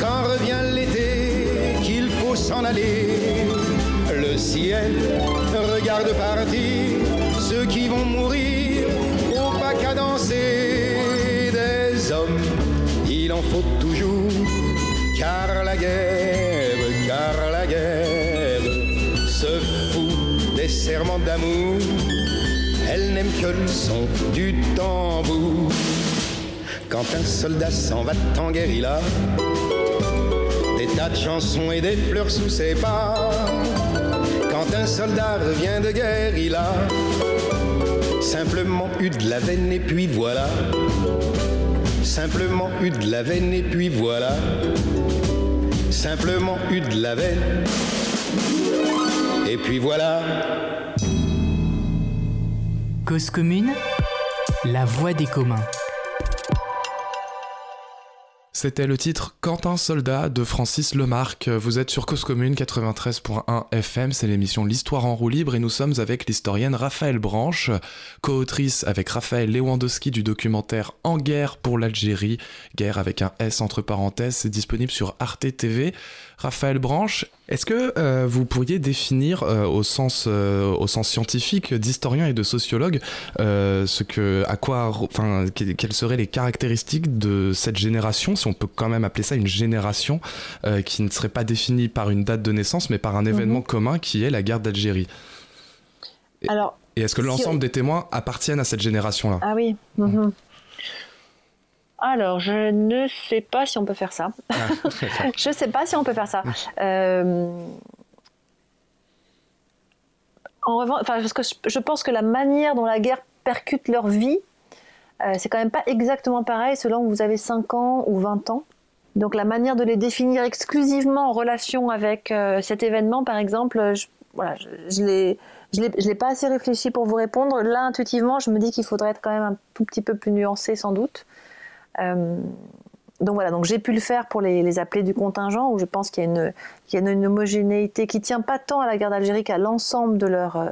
quand revient l'été qu'il faut s'en aller. Le ciel regarde partir ceux qui vont mourir au pas cadencé faut toujours, car la guerre, car la guerre se fout des serments d'amour. Elle n'aime que le son du tambour. Quand un soldat s'en va en guérilla, des Quatre chansons et des fleurs sous ses pas. Quand un soldat revient de guerre, il a simplement eu de la veine et puis voilà. Simplement eu de la veine et puis voilà. Simplement eu de la veine. Et puis voilà. Cause commune, la voix des communs. C'était le titre Quentin Soldat de Francis Lemarque. Vous êtes sur Cause Commune 93.1 FM, c'est l'émission L'Histoire en roue libre et nous sommes avec l'historienne Raphaël Branche, co-autrice avec Raphaël Lewandowski du documentaire En guerre pour l'Algérie, guerre avec un S entre parenthèses, c'est disponible sur Arte TV. Raphaël Branche, est-ce que euh, vous pourriez définir euh, au, sens, euh, au sens scientifique d'historien et de sociologue ce que, à quoi, enfin, quelles seraient les caractéristiques de cette génération, si on peut quand même appeler ça une génération, qui ne serait pas définie par une date de naissance, mais par un événement mhm. commun qui est la guerre d'Algérie? Alors, et est-ce que l'ensemble des témoins appartiennent à cette génération-là? Ah oui. Mhm. Alors, je ne sais pas si on peut faire ça. Ah, je ne sais pas si on peut faire ça. Euh, en revanche, parce que je pense que la manière dont la guerre percute leur vie, euh, c'est quand même pas exactement pareil selon que vous avez 5 ans ou 20 ans. Donc la manière de les définir exclusivement en relation avec euh, cet événement, par exemple, je, voilà, je, l'ai je ne l'ai pas assez réfléchi pour vous répondre. Là, intuitivement, je me dis qu'il faudrait être quand même un tout petit peu plus nuancé, sans doute. Euh, donc voilà, donc j'ai pu le faire pour les, appelés du contingent, où je pense qu'il y a une, une, homogénéité qui tient pas tant à la guerre d'Algérie qu'à l'ensemble de leur euh,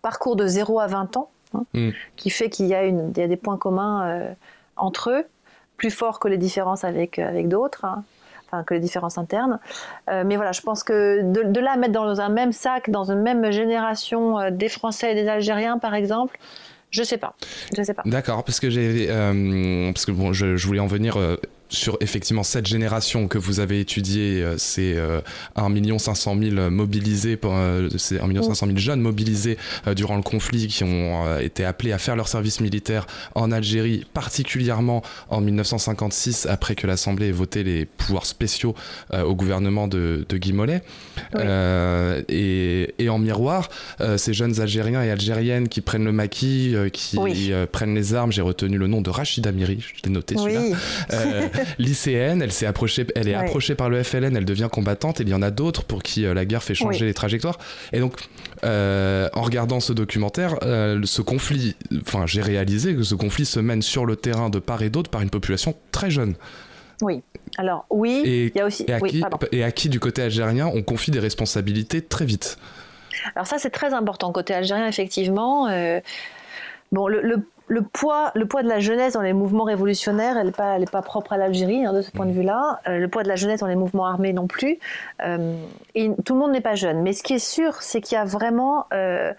parcours de 0 à 20 ans, hein, mm. qui fait qu'il y, a des points communs euh, entre eux, plus forts que les différences avec, avec d'autres. Hein, enfin, que les différences internes. mais voilà, je pense que de, de, là mettre dans un même sac, dans une même génération des Français et des Algériens, par exemple, je sais pas. Je sais pas. D'accord, parce que j'ai, euh, parce que bon, je, je, voulais en venir euh, sur effectivement cette génération que vous avez étudiée, euh, c'est 1 500 000 mobilisés, euh, c'est 1 500 000 jeunes mobilisés euh, durant le conflit qui ont été appelés à faire leur service militaire en Algérie, particulièrement en 1956 après que l'Assemblée ait voté les pouvoirs spéciaux au gouvernement de, de Guy Mollet. Et, et, en miroir, ces jeunes Algériens et Algériennes qui prennent le maquis, qui prennent les armes, j'ai retenu le nom de Rachida Miri, je l'ai noté celui-là. lycéenne, elle s'est approchée, elle est approchée par le FLN, elle devient combattante. Et il y en a d'autres pour qui euh, la guerre fait changer les trajectoires. Et donc, euh, en regardant ce documentaire, euh, ce conflit, enfin, j'ai réalisé que ce conflit se mène sur le terrain de part et d'autre par une population très jeune. Oui. Alors oui, il y a aussi. Et à, qui, du côté algérien, on confie des responsabilités très vite? Alors ça, c'est très important côté algérien, effectivement. bon, le, le, le poids, le poids de la jeunesse dans les mouvements révolutionnaires, elle n'est pas, pas propre à l'Algérie hein, de ce point de mmh. vue-là. Euh, le poids de la jeunesse dans les mouvements armés non plus. Euh, et tout le monde n'est pas jeune. Mais ce qui est sûr, c'est qu'il y a vraiment euh,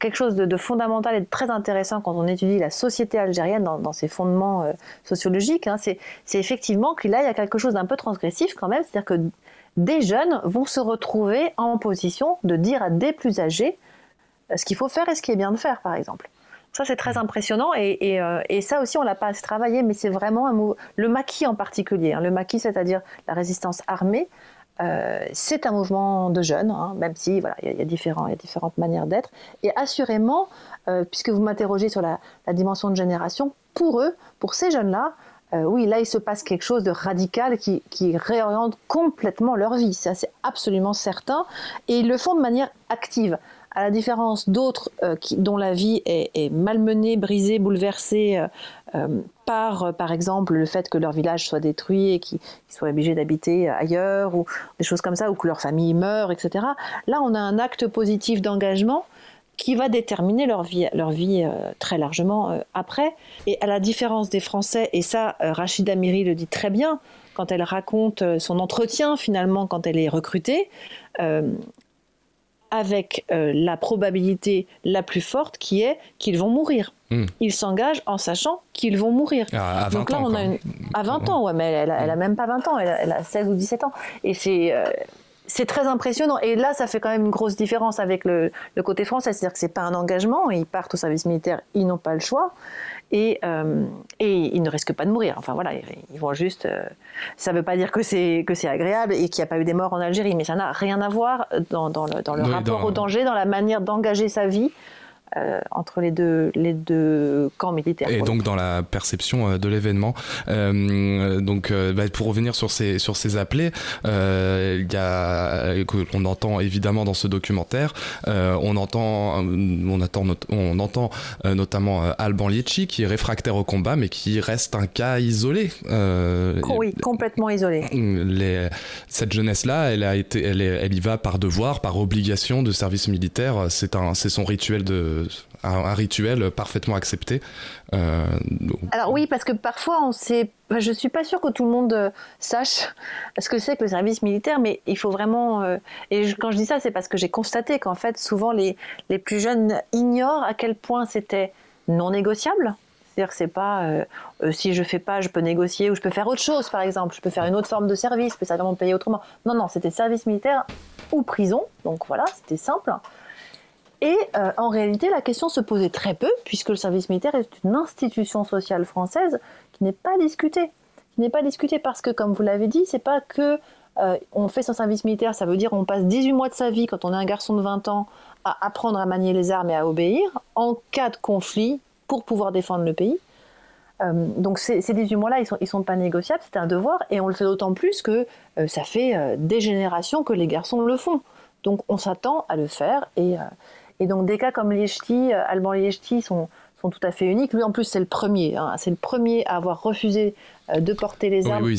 quelque chose de, fondamental et de très intéressant quand on étudie la société algérienne dans, ses fondements sociologiques. Hein. c'est effectivement qu'il y a quelque chose d'un peu transgressif quand même. C'est-à-dire que des jeunes vont se retrouver en position de dire à des plus âgés ce qu'il faut faire et ce qui est bien de faire, par exemple. Ça, c'est très impressionnant. Et, euh, et, ça aussi, on l'a pas assez travaillé, mais c'est vraiment. Le maquis en particulier. Hein. le maquis, c'est-à-dire la résistance armée, euh, c'est un mouvement de jeunes, hein, même si voilà, il y, a différents, y a différentes manières d'être. Et assurément, euh, puisque vous m'interrogez sur la, dimension de génération, pour eux, pour ces jeunes-là, oui, là, il se passe quelque chose de radical qui, qui réoriente complètement leur vie. Ça, c'est absolument certain. Et ils le font de manière active à la différence d'autres euh, dont la vie est, malmenée, brisée, bouleversée euh, euh, par, par exemple, le fait que leur village soit détruit et qu'ils soient obligés d'habiter ailleurs, ou des choses comme ça, ou que leur famille meurt, etc. Là, on a un acte positif d'engagement qui va déterminer leur vie, leur vie très largement après. Et à la différence des Français, et ça, Rachida Miri le dit très bien, quand elle raconte son entretien finalement quand elle est recrutée, avec euh, la probabilité la plus forte qui est qu'ils vont mourir. Hmm. Ils s'engagent en sachant qu'ils vont mourir. Ah, à 20 Donc là, on a à 20 ans, ouais, mais elle, a, même pas 20 ans, elle a, 16 ou 17 ans. Et c'est. Euh, c'est très impressionnant. Et là, ça fait quand même une grosse différence avec le, côté français. C'est-à-dire que c'est pas un engagement. Ils partent au service militaire, ils n'ont pas le choix. Et, euh, et, ils ne risquent pas de mourir. Enfin voilà, ils vont juste. Euh, ça ne veut pas dire que c'est que c'est agréable et qu'il n'y a pas eu des morts en Algérie, mais ça n'a rien à voir dans, dans le, dans le rapport au danger, dans la manière d'engager sa vie. Euh, entre les deux, les deux camps militaires. Et donc dans la perception euh, de l'événement. Euh, donc bah, pour revenir sur ces, sur ces appelés, il y a, on entend évidemment dans ce documentaire, on entend, on attend, on entend notamment Alban Liecki qui est réfractaire au combat mais qui reste un cas isolé. oui, complètement isolé. Les, cette jeunesse-là, elle a été, elle, elle y va par devoir, par obligation de service militaire. C'est un, c'est son rituel de un, rituel parfaitement accepté. Euh, Alors oui, parce que parfois on sait, je suis pas sûre que tout le monde euh, sache ce que c'est que le service militaire, mais il faut vraiment. Euh, et quand je dis ça, c'est parce que j'ai constaté qu'en fait, souvent les, les plus jeunes ignorent à quel point c'était non négociable. C'est-à-dire que c'est pas si je fais pas, je peux négocier ou je peux faire autre chose, par exemple. Je peux faire une autre forme de service, je peux certainement payer autrement. Non, non, c'était service militaire ou prison. Donc voilà, c'était simple. Et euh, en réalité, la question se posait très peu, puisque le service militaire est une institution sociale française qui n'est pas discutée. Qui n'est pas discutée parce que, comme vous l'avez dit, c'est pas que euh, on fait son service militaire, ça veut dire on passe 18 mois de sa vie quand on est un garçon de 20 ans à apprendre à manier les armes et à obéir en cas de conflit pour pouvoir défendre le pays. Euh, donc ces, 18 mois-là, ils ils sont pas négociables, c'est un devoir, et on le fait d'autant plus que ça fait des générations que les garçons le font. Donc on s'attend à le faire, et, et donc des cas comme Liechti, euh, Alban Liechti sont, sont tout à fait uniques. Lui en plus c'est le premier, hein. c'est le premier à avoir refusé euh, de porter les armes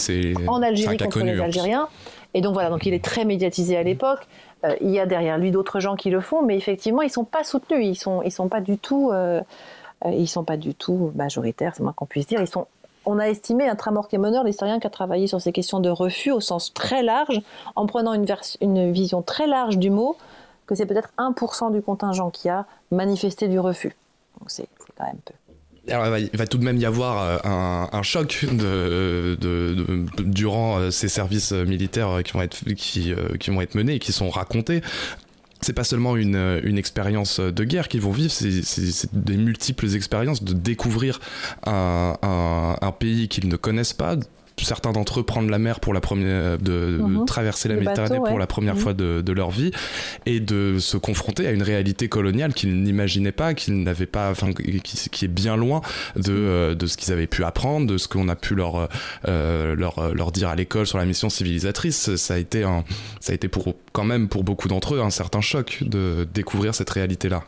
en Algérie contre les Algériens. Et donc voilà, donc il est très médiatisé à l'époque. Euh, il y a derrière lui d'autres gens qui le font, mais effectivement ils sont pas soutenus, ils sont ils sont pas du tout ils sont pas du tout majoritaires, c'est moins qu'on puisse dire. Ils sont on a estimé, un Tramor Kemoner, l'historien qui a travaillé sur ces questions de refus au sens très large, en prenant une, une vision très large du mot, que c'est peut-être 1% du contingent qui a manifesté du refus. Donc c'est quand même peu. Alors, il va tout de même y avoir euh, un, choc de, durant euh, ces services militaires qui vont être, qui, euh, qui vont être menés et qui sont racontés c'est pas seulement une, une expérience de guerre qu'ils vont vivre, c'est des multiples expériences de découvrir un, un pays qu'ils ne connaissent pas, certains d'entre eux prendre la mer pour la première, de, mhm. traverser la Méditerranée pour la première mhm. fois de, leur vie et de se confronter à une réalité coloniale qu'ils n'imaginaient pas, qu'ils n'avaient pas, enfin, qui, est bien loin de, mhm. euh, de ce qu'ils avaient pu apprendre, de ce qu'on a pu leur, euh, leur, leur dire à l'école sur la mission civilisatrice. Ça a été un, ça a été pour, quand même pour beaucoup d'entre eux un certain choc de découvrir cette réalité-là.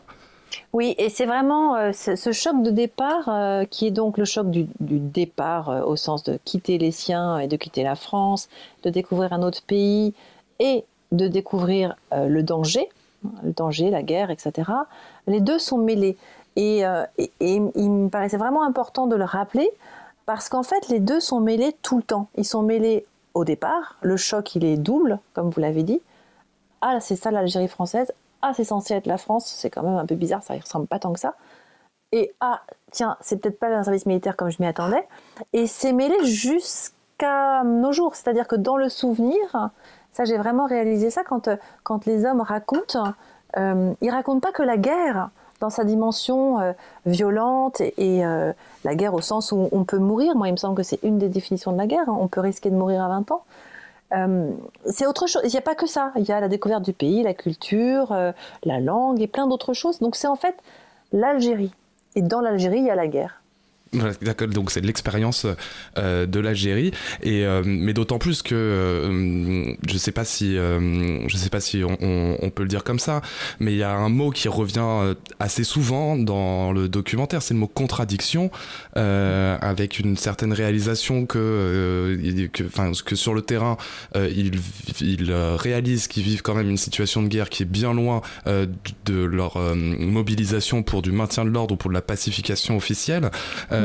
Oui, et c'est vraiment euh, ce choc de départ euh, qui est donc le choc du, départ euh, au sens de quitter les siens et de quitter la France, de découvrir un autre pays et de découvrir le danger, le danger, la guerre, etc. Les deux sont mêlés. Et il me paraissait vraiment important de le rappeler parce qu'en fait, les deux sont mêlés tout le temps. Ils sont mêlés au départ, le choc il est double, comme vous l'avez dit. Ah, c'est ça l'Algérie française ah, c'est censé être la France, c'est quand même un peu bizarre, ça ne ressemble pas tant que ça. Et ah, tiens, c'est peut-être pas un service militaire comme je m'y attendais. Et c'est mêlé jusqu'à nos jours. C'est-à-dire que dans le souvenir, ça j'ai vraiment réalisé ça quand, quand les hommes racontent, euh, ils racontent pas que la guerre dans sa dimension euh, violente et, euh, la guerre au sens où on peut mourir. Moi, il me semble que c'est une des définitions de la guerre. On peut risquer de mourir à 20 ans. Euh, c'est autre chose. Il n'y a pas que ça. Il y a la découverte du pays, la culture, euh, la langue et plein d'autres choses. Donc c'est en fait l'Algérie. Et dans l'Algérie, il y a la guerre. Donc c'est l'expérience euh, de l'Algérie euh, mais d'autant plus que euh, je sais sais pas si on, peut le dire comme ça, mais il y a un mot qui revient assez souvent dans le documentaire, c'est le mot contradiction, avec une certaine réalisation que sur le terrain ils réalisent qu'ils vivent quand même une situation de guerre qui est bien loin de leur mobilisation pour du maintien de l'ordre ou pour de la pacification officielle.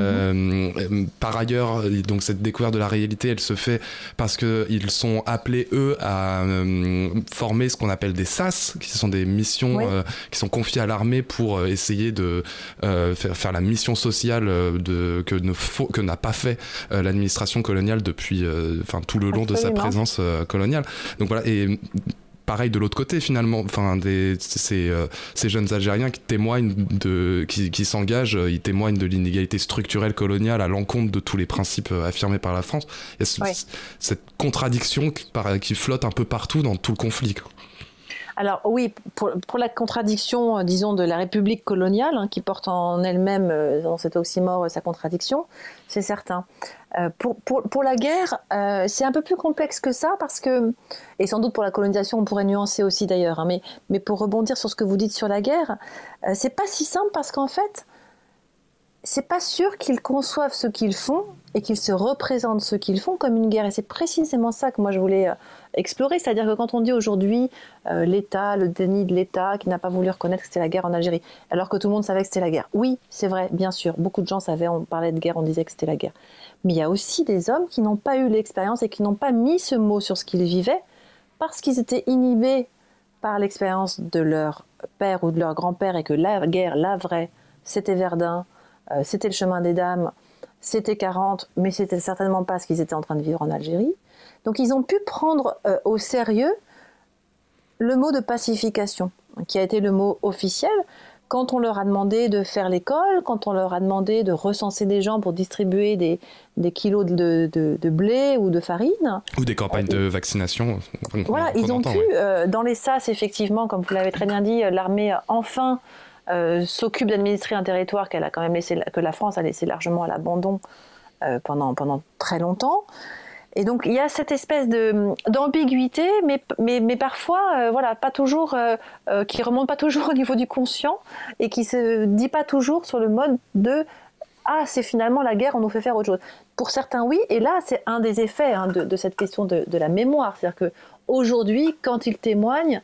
Euh, par ailleurs, donc cette découverte de la réalité, elle se fait parce qu'ils sont appelés, eux, à euh, former ce qu'on appelle des SAS, qui sont des missions euh, qui sont confiées à l'armée pour essayer de faire, faire, la mission sociale de, que, ne que n'a pas fait l'administration coloniale depuis enfin tout le long de sa présence coloniale. Donc voilà, et pareil de l'autre côté finalement. Enfin, des, ces, euh, ces, jeunes Algériens qui témoignent de, qui, qui s'engagent, ils témoignent de l'inégalité structurelle coloniale à l'encontre de tous les principes affirmés par la France. Il y a cette contradiction qui, qui, flotte un peu partout dans tout le conflit. Alors oui, pour, la contradiction, disons, de la République coloniale, hein, qui porte en elle-même, dans cet oxymore, sa contradiction, c'est certain. Euh, pour, pour, la guerre, euh, c'est un peu plus complexe que ça parce que, et sans doute pour la colonisation, on pourrait nuancer aussi d'ailleurs, hein, mais, mais, pour rebondir sur ce que vous dites sur la guerre, euh, c'est pas si simple parce qu'en fait, c'est pas sûr qu'ils conçoivent ce qu'ils font et qu'ils se représentent ce qu'ils font comme une guerre. Et c'est précisément ça que moi je voulais explorer. C'est-à-dire que quand on dit aujourd'hui l'État, le déni de l'État qui n'a pas voulu reconnaître que c'était la guerre en Algérie, alors que tout le monde savait que c'était la guerre. Oui, c'est vrai, bien sûr. Beaucoup de gens savaient, on parlait de guerre, on disait que c'était la guerre. Mais il y a aussi des hommes qui n'ont pas eu l'expérience et qui n'ont pas mis ce mot sur ce qu'ils vivaient parce qu'ils étaient inhibés par l'expérience de leur père ou de leur grand-père et que la guerre, la vraie, c'était Verdun, euh, c'était le chemin des dames, c'était 40, mais c'était certainement pas ce qu'ils étaient en train de vivre en Algérie. Donc ils ont pu prendre euh, au sérieux le mot de pacification, qui a été le mot officiel, quand on leur a demandé de faire l'école, quand on leur a demandé de recenser des gens pour distribuer des, des kilos de, de, blé ou de farine. Ou des campagnes de vaccination. Voilà, ils ont pu, euh, dans les SAS, effectivement, comme vous l'avez très bien dit, euh, l'armée, enfin, euh, s'occupe d'administrer un territoire qu'elle a quand même laissé, que la France a laissé largement à l'abandon pendant, pendant très longtemps. Et donc il y a cette espèce d'ambiguïté, mais, mais, mais, parfois, euh, voilà, pas toujours, euh, euh, qui remonte pas toujours au niveau du conscient et qui se dit pas toujours sur le mode de ah c'est finalement la guerre, on nous fait faire autre chose. Pour certains oui, et là c'est un des effets hein, de, de, cette question de, de la mémoire, c'est-à-dire que aujourd'hui, quand ils témoignent,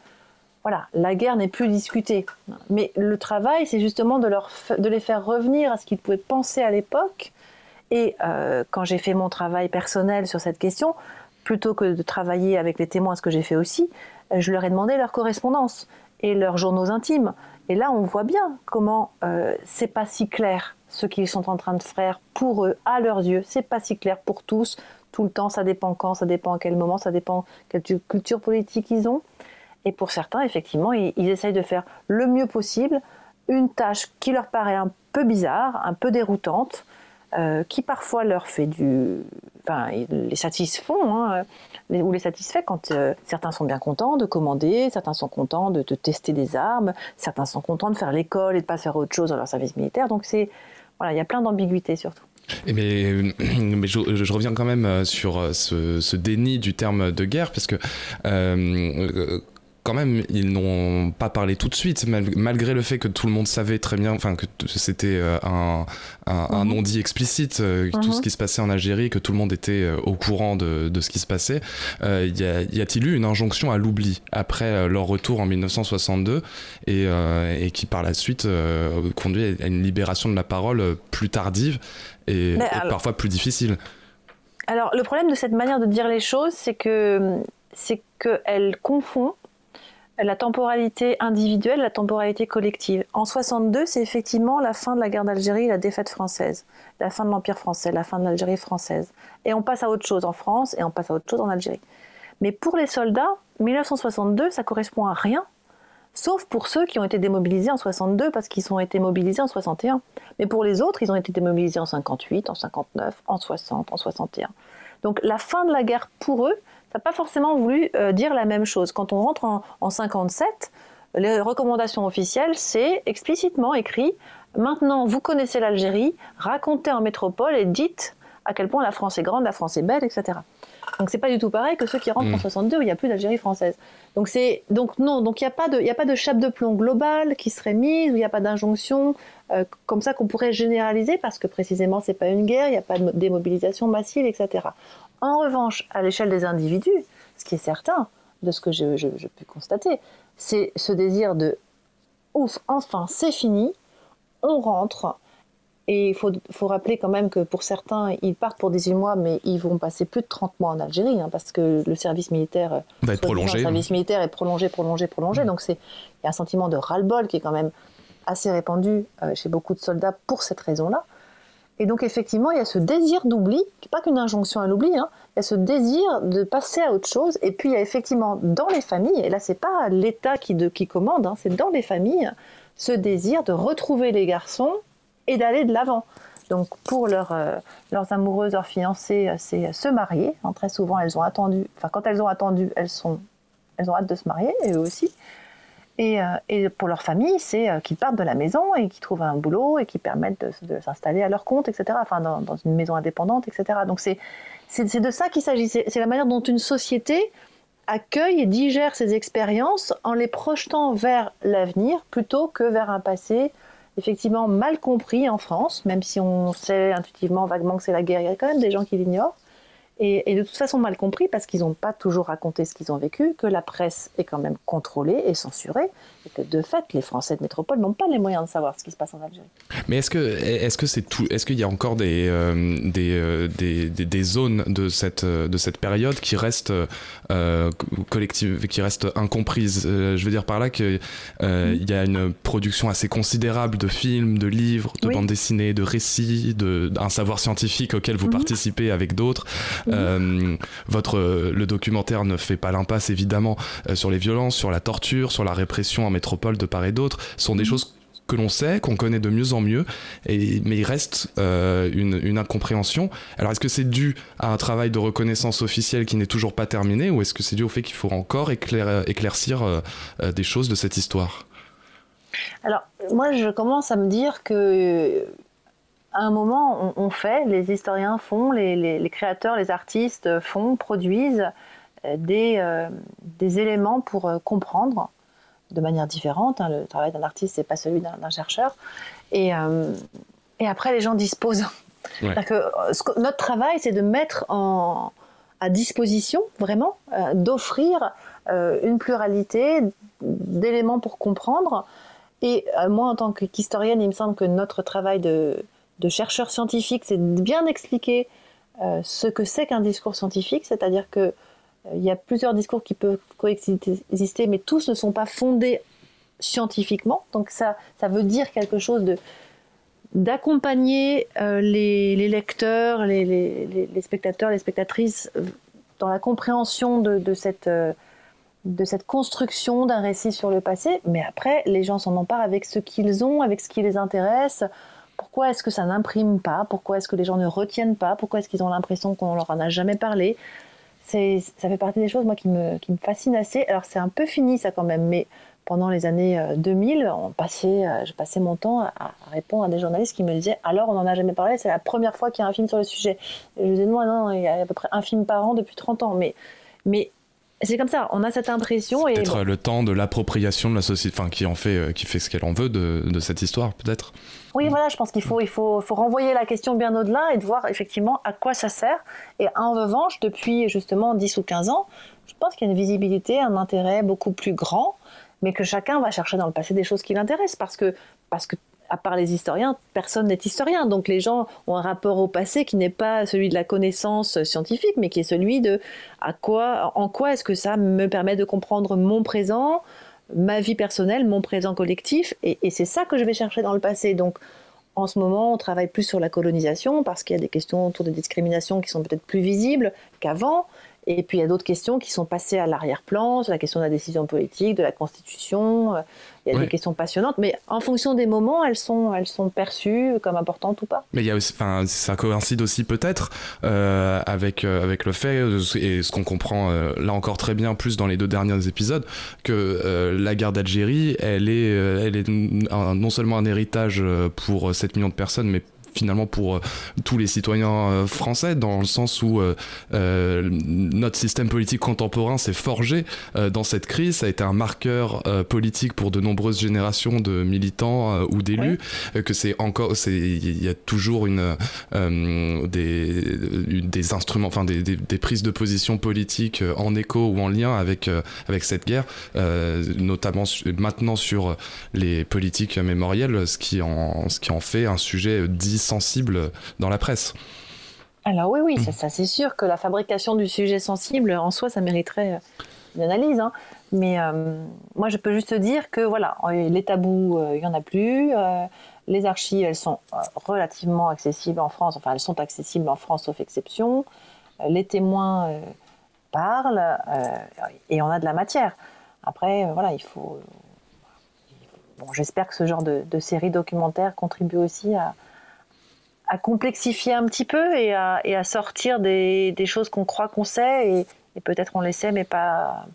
voilà, la guerre n'est plus discutée. Mais le travail, c'est justement de, leur, de les faire revenir à ce qu'ils pouvaient penser à l'époque et euh, quand j'ai fait mon travail personnel sur cette question, plutôt que de travailler avec les témoins, ce que j'ai fait aussi, je leur ai demandé leur correspondance et leurs journaux intimes. Et là, on voit bien comment euh, c'est pas si clair ce qu'ils sont en train de faire pour eux, à leurs yeux. C'est pas si clair pour tous, tout le temps. Ça dépend quand, ça dépend à quel moment, ça dépend quelle culture politique ils ont. Et pour certains, effectivement, ils, essayent de faire le mieux possible une tâche qui leur paraît un peu bizarre, un peu déroutante, euh, qui parfois leur fait du. Enfin, les satisfont, hein, ou les satisfait quand euh, certains sont bien contents de commander, certains sont contents de, tester des armes, certains sont contents de faire l'école et de pas faire autre chose dans leur service militaire. Donc, c'est. Voilà, il y a plein d'ambiguïtés surtout. mais, mais je, reviens quand même euh, sur ce, déni du terme de guerre, parce que quand même, ils n'ont pas parlé tout de suite, malgré le fait que tout le monde savait très bien, enfin que c'était euh, un, un, mhm. non-dit explicite, euh, tout ce mhm. qui se passait en Algérie, que tout le monde était euh, au courant de, de, ce qui se passait. y a-t-il eu une injonction à l'oubli après leur retour en 1962 et, et qui par la suite conduit à une libération de la parole plus tardive et, parfois plus difficile? Alors, le problème de cette manière de dire les choses, c'est que c'est qu'elle confond la temporalité individuelle, la temporalité collective. En 62, c'est effectivement la fin de la guerre d'Algérie, la défaite française, la fin de l'Empire français, la fin de l'Algérie française. Et on passe à autre chose en France et on passe à autre chose en Algérie. Mais pour les soldats, 1962, ça correspond à rien, sauf pour ceux qui ont été démobilisés en 62 parce qu'ils ont été mobilisés en 61. Mais pour les autres, ils ont été démobilisés en 58, en 59, en 60, en 61. Donc la fin de la guerre pour eux, n'a pas forcément voulu euh, dire la même chose. Quand on rentre en, en 57, les recommandations officielles, c'est explicitement écrit maintenant vous connaissez l'Algérie, racontez en métropole et dites à quel point la France est grande, la France est belle, etc. Donc c'est pas du tout pareil que ceux qui rentrent en 62 mm. où il n'y a plus d'Algérie française. Donc c'est donc non, donc il n'y a pas de il a pas de chape de plomb globale qui serait mise, où il n'y a pas d'injonction euh, comme ça qu'on pourrait généraliser parce que précisément c'est pas une guerre, il n'y a pas de démobilisation massive, etc. En revanche, à l'échelle des individus, ce qui est certain, de ce que je, je, pu constater, c'est ce désir de ouf, enfin c'est fini, on rentre. Et il faut, faut, rappeler quand même que pour certains, ils partent pour 18 mois, mais ils vont passer plus de 30 mois en Algérie, hein, parce que le service militaire va être prolongé. Le service militaire est prolongé, prolongé, prolongé. Donc il y a un sentiment de ras-le-bol qui est quand même assez répandu euh, chez beaucoup de soldats pour cette raison-là. Et donc effectivement, il y a ce désir d'oubli, qui n'est pas qu'une injonction à l'oubli, hein, il y a ce désir de passer à autre chose. Et puis il y a effectivement dans les familles, et là c'est pas l'État qui, qui commande, hein, c'est dans les familles, ce désir de retrouver les garçons et d'aller de l'avant. Donc pour leur, euh, leurs amoureuses, leurs fiancées, euh, c'est se marier. Hein, très souvent, elles ont attendu, enfin quand elles ont attendu, elles, sont, elles ont hâte de se marier, et eux aussi. Et, euh, et pour leur famille, c'est qu'ils partent de la maison et qu'ils trouvent un boulot et qu'ils permettent de, s'installer à leur compte, etc. Enfin, dans, dans une maison indépendante, etc. Donc c'est de ça qu'il s'agit. C'est la manière dont une société accueille et digère ces expériences en les projetant vers l'avenir plutôt que vers un passé effectivement mal compris en France, même si on sait intuitivement, vaguement que c'est la guerre, il y a quand même des gens qui l'ignorent et, de toute façon mal compris parce qu'ils n'ont pas toujours raconté ce qu'ils ont vécu, que la presse est quand même contrôlée et censurée, et que de fait, les Français de métropole n'ont pas les moyens de savoir ce qui se passe en Algérie. Mais est-ce que est-ce que c'est tout Est-ce qu'il y a encore des, euh, euh, des, des, des, zones de cette de cette période qui restent euh, collectives, qui restent incomprises? Je veux dire par là qu'il il y a une production assez considérable de films, de livres, de bandes dessinées, de récits, de d'un savoir scientifique auquel vous mhm. participez avec d'autres. Euh, votre, le documentaire ne fait pas l'impasse évidemment euh, sur les violences, sur la torture, sur la répression en métropole de part et d'autre. Ce sont des mhm. choses que l'on sait, qu'on connaît de mieux en mieux, et, mais il reste euh, une, incompréhension. Alors est-ce que c'est dû à un travail de reconnaissance officielle qui n'est toujours pas terminé, ou est-ce que c'est dû au fait qu'il faut encore éclaircir des choses de cette histoire? Alors moi je commence à me dire que à un moment, on, fait, les historiens font, les, créateurs, les artistes font, produisent euh, des, euh, des éléments pour euh, comprendre de manière différente. Hein. Le travail d'un artiste, n'est pas celui d'un chercheur. Et, et, après, les gens disposent. Que, notre travail, c'est de mettre en, à disposition, vraiment, d'offrir une pluralité d'éléments pour comprendre. Et moi, en tant qu'historienne, il me semble que notre travail de, de chercheurs scientifiques, c'est bien expliquer euh, ce que c'est qu'un discours scientifique, c'est-à-dire qu'il euh, y a plusieurs discours qui peuvent coexister, mais tous ne sont pas fondés scientifiquement. Donc ça, ça veut dire quelque chose d'accompagner euh, les, lecteurs, les, spectateurs, les spectatrices dans la compréhension de, cette, de cette construction d'un récit sur le passé. Mais après, les gens s'en emparent avec ce qu'ils ont, avec ce qui les intéresse. Pourquoi est-ce que ça n'imprime pas? Pourquoi est-ce que les gens ne retiennent pas? Pourquoi est-ce qu'ils ont l'impression qu'on leur en a jamais parlé? Ça fait partie des choses moi qui me, qui me fascinent assez. Alors c'est un peu fini ça quand même, mais pendant les années 2000, euh, on passait, euh, je passais mon temps à, répondre à des journalistes qui me disaient alors on n'en a jamais parlé, c'est la première fois qu'il y a un film sur le sujet. Et je disais non, non, il y a à peu près un film par an depuis 30 ans. Mais c'est comme ça, on a cette impression. Peut-être le temps de l'appropriation de la société, enfin qui en fait, euh, qui fait ce qu'elle en veut de, de cette histoire, peut-être. Oui, voilà, je pense qu'il faut, il faut, faut renvoyer la question bien au-delà et de voir effectivement à quoi ça sert. Et en revanche, depuis justement 10 ou 15 ans, je pense qu'il y a une visibilité, un intérêt beaucoup plus grand, mais que chacun va chercher dans le passé des choses qui l'intéressent parce que, parce que à part les historiens, personne n'est historien. Donc les gens ont un rapport au passé qui n'est pas celui de la connaissance scientifique, mais qui est celui de à quoi, en quoi est-ce que ça me permet de comprendre mon présent, ma vie personnelle, mon présent collectif. Et, et c'est ça que je vais chercher dans le passé. Donc en ce moment, on travaille plus sur la colonisation parce qu'il y a des questions autour des discriminations qui sont peut-être plus visibles qu'avant. Et puis il y a d'autres questions qui sont passées à l'arrière-plan, sur la question de la décision politique, de la Constitution. Euh, il y a des questions passionnantes, mais en fonction des moments, elles sont, elles sont perçues comme importantes ou pas. Mais il y a aussi, enfin, ça coïncide aussi peut-être euh, avec euh, avec le fait et ce qu'on comprend là encore très bien plus dans les deux derniers épisodes que la guerre d'Algérie, elle est, elle est non seulement un héritage pour 7 millions de personnes, mais finalement pour euh, tous les citoyens euh, français, dans le sens où euh, notre système politique contemporain s'est forgé dans cette crise, ça a été un marqueur politique pour de nombreuses générations de militants ou d'élus, que c'est encore, il y a toujours une, des, des instruments, enfin des, des, prises de position politiques en écho ou en lien avec, avec cette guerre, notamment maintenant sur les politiques mémorielles, ce qui en, ce qui en fait un sujet dit sensible dans la presse. Alors oui, oui, ça, c'est sûr que la fabrication du sujet sensible, en soi, ça mériterait euh, une analyse. Hein. Mais euh, moi, je peux juste dire que voilà, les tabous, euh, il n'y en a plus. Les archives, elles sont relativement accessibles en France, enfin elles sont accessibles en France sauf exception. les témoins parlent et on a de la matière. Après, voilà, il faut. Bon, J'espère que ce genre de, série documentaire contribue aussi à, complexifier un petit peu et à, sortir des, choses qu'on croit qu'on sait et, et peut-être on les sait mais pas,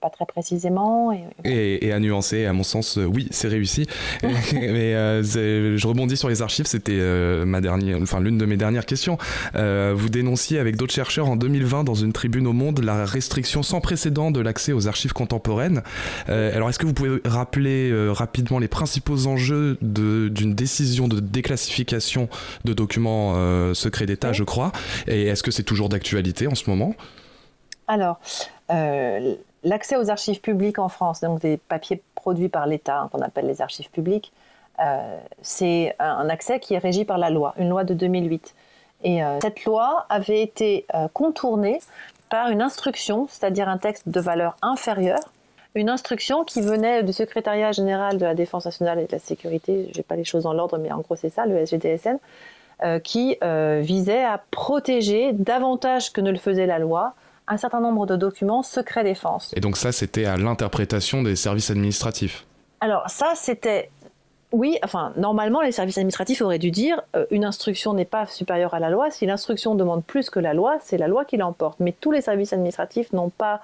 pas très précisément. Et, à nuancer, à mon sens, euh, oui, c'est réussi. mais euh, je rebondis sur les archives, c'était euh, ma dernière, enfin l'une de mes dernières questions. vous dénonciez avec d'autres chercheurs en 2020 dans une tribune au Monde la restriction sans précédent de l'accès aux archives contemporaines. alors, est-ce que vous pouvez rappeler rapidement les principaux enjeux d'une décision de déclassification de documents secrets d'État, je crois? Et est-ce que c'est toujours d'actualité en ce moment? Alors, l'accès aux archives publiques en France, donc des papiers produits par l'État, hein, qu'on appelle les archives publiques, euh, c'est un accès qui est régi par la loi, une loi de 2008. Et euh, cette loi avait été euh, contournée par une instruction, c'est-à-dire un texte de valeur inférieure, une instruction qui venait du secrétariat général de la Défense nationale et de la sécurité, je n'ai pas les choses dans l'ordre, mais en gros c'est ça, le SGDSN, qui visait à protéger davantage que ne le faisait la loi un certain nombre de documents secret défense. Et donc ça, c'était à l'interprétation des services administratifs Alors ça, c'était... Oui, enfin, normalement, les services administratifs auraient dû dire euh, une instruction n'est pas supérieure à la loi. Si l'instruction demande plus que la loi, c'est la loi qui l'emporte. Mais tous les services administratifs n'ont pas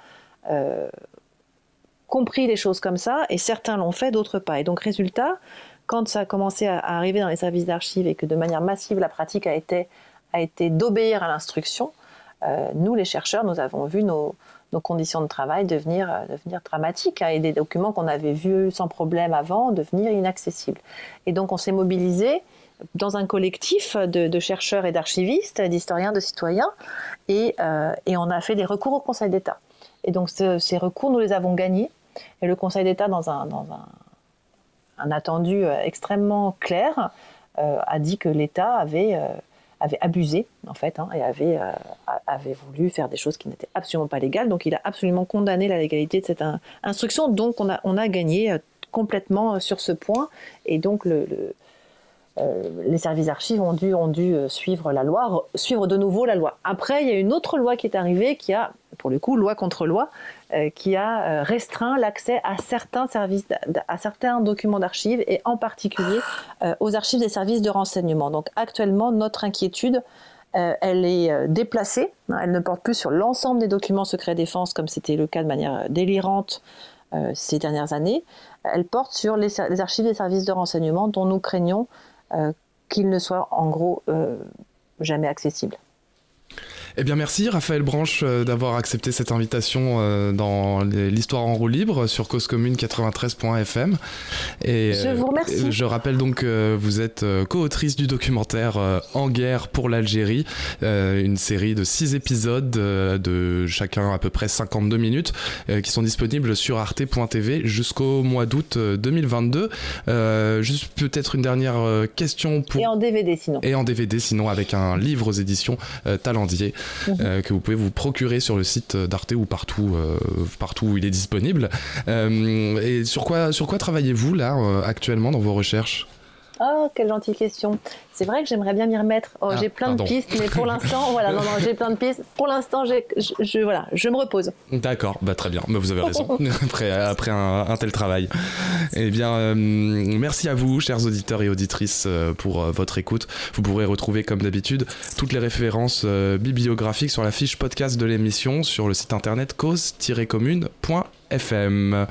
euh, compris les choses comme ça, et certains l'ont fait, d'autres pas. Et donc, résultat, quand ça a commencé à, arriver dans les services d'archives et que de manière massive la pratique a été, a été d'obéir à l'instruction, nous, les chercheurs, nous avons vu nos, conditions de travail devenir, euh, dramatiques hein, et des documents qu'on avait vus sans problème avant devenir inaccessibles. Et donc, on s'est mobilisé dans un collectif de, chercheurs et d'archivistes, d'historiens, de citoyens, et, euh, et, on a fait des recours au Conseil d'État. Et donc, ces recours, nous les avons gagnés. Et le Conseil d'État, dans un, attendu extrêmement clair, a dit que l'État avait avait abusé en fait hein, et avait, euh, avait voulu faire des choses qui n'étaient absolument pas légales. Donc il a absolument condamné la légalité de cette instruction. Donc on a, on a gagné euh, complètement euh, sur ce point. Et donc le, les services d'archives ont dû, ont dû suivre la loi, suivre de nouveau la loi. Après, il y a une autre loi qui est arrivée qui a, pour le coup, loi contre loi, qui a restreint l'accès à certains à certains documents d'archives et en particulier aux archives des services de renseignement. Donc actuellement, notre inquiétude, euh, elle est euh, déplacée, hein, elle ne porte plus sur l'ensemble des documents secrets défense comme c'était le cas de manière euh, délirante ces dernières années, elle porte sur les, archives des services de renseignement dont nous craignons qu'ils ne soient en gros jamais accessibles. Eh bien, merci Raphaël Branche euh, d'avoir accepté cette invitation euh, dans l'histoire en roue libre sur Cause Commune 93.fm. Et je vous remercie. Je rappelle donc que vous êtes co-autrice du documentaire En guerre pour l'Algérie, une série de six épisodes de chacun à peu près 52 minutes qui sont disponibles sur arte.tv jusqu'au mois d'août 2022. juste peut-être une dernière question pour. Et en DVD sinon. Et en DVD sinon avec un livre aux éditions Talendier. Euh, que vous pouvez vous procurer sur le site d'Arte ou partout, euh, où il est disponible. Euh, et sur quoi travaillez-vous là actuellement dans vos recherches? Oh, quelle gentille question. C'est vrai que j'aimerais bien m'y remettre. Oh, ah, j'ai plein de pistes, mais pour l'instant, voilà, non, non, j'ai plein de pistes. Pour l'instant, je, je, voilà, je me repose. D'accord, bah très bien. Mais vous avez raison. après, après un, tel travail. Eh bien, euh, merci à vous, chers auditeurs et auditrices, euh, pour euh, votre écoute. Vous pourrez retrouver, comme d'habitude, toutes les références bibliographiques sur la fiche podcast de l'émission sur le site internet cause-commune.fm.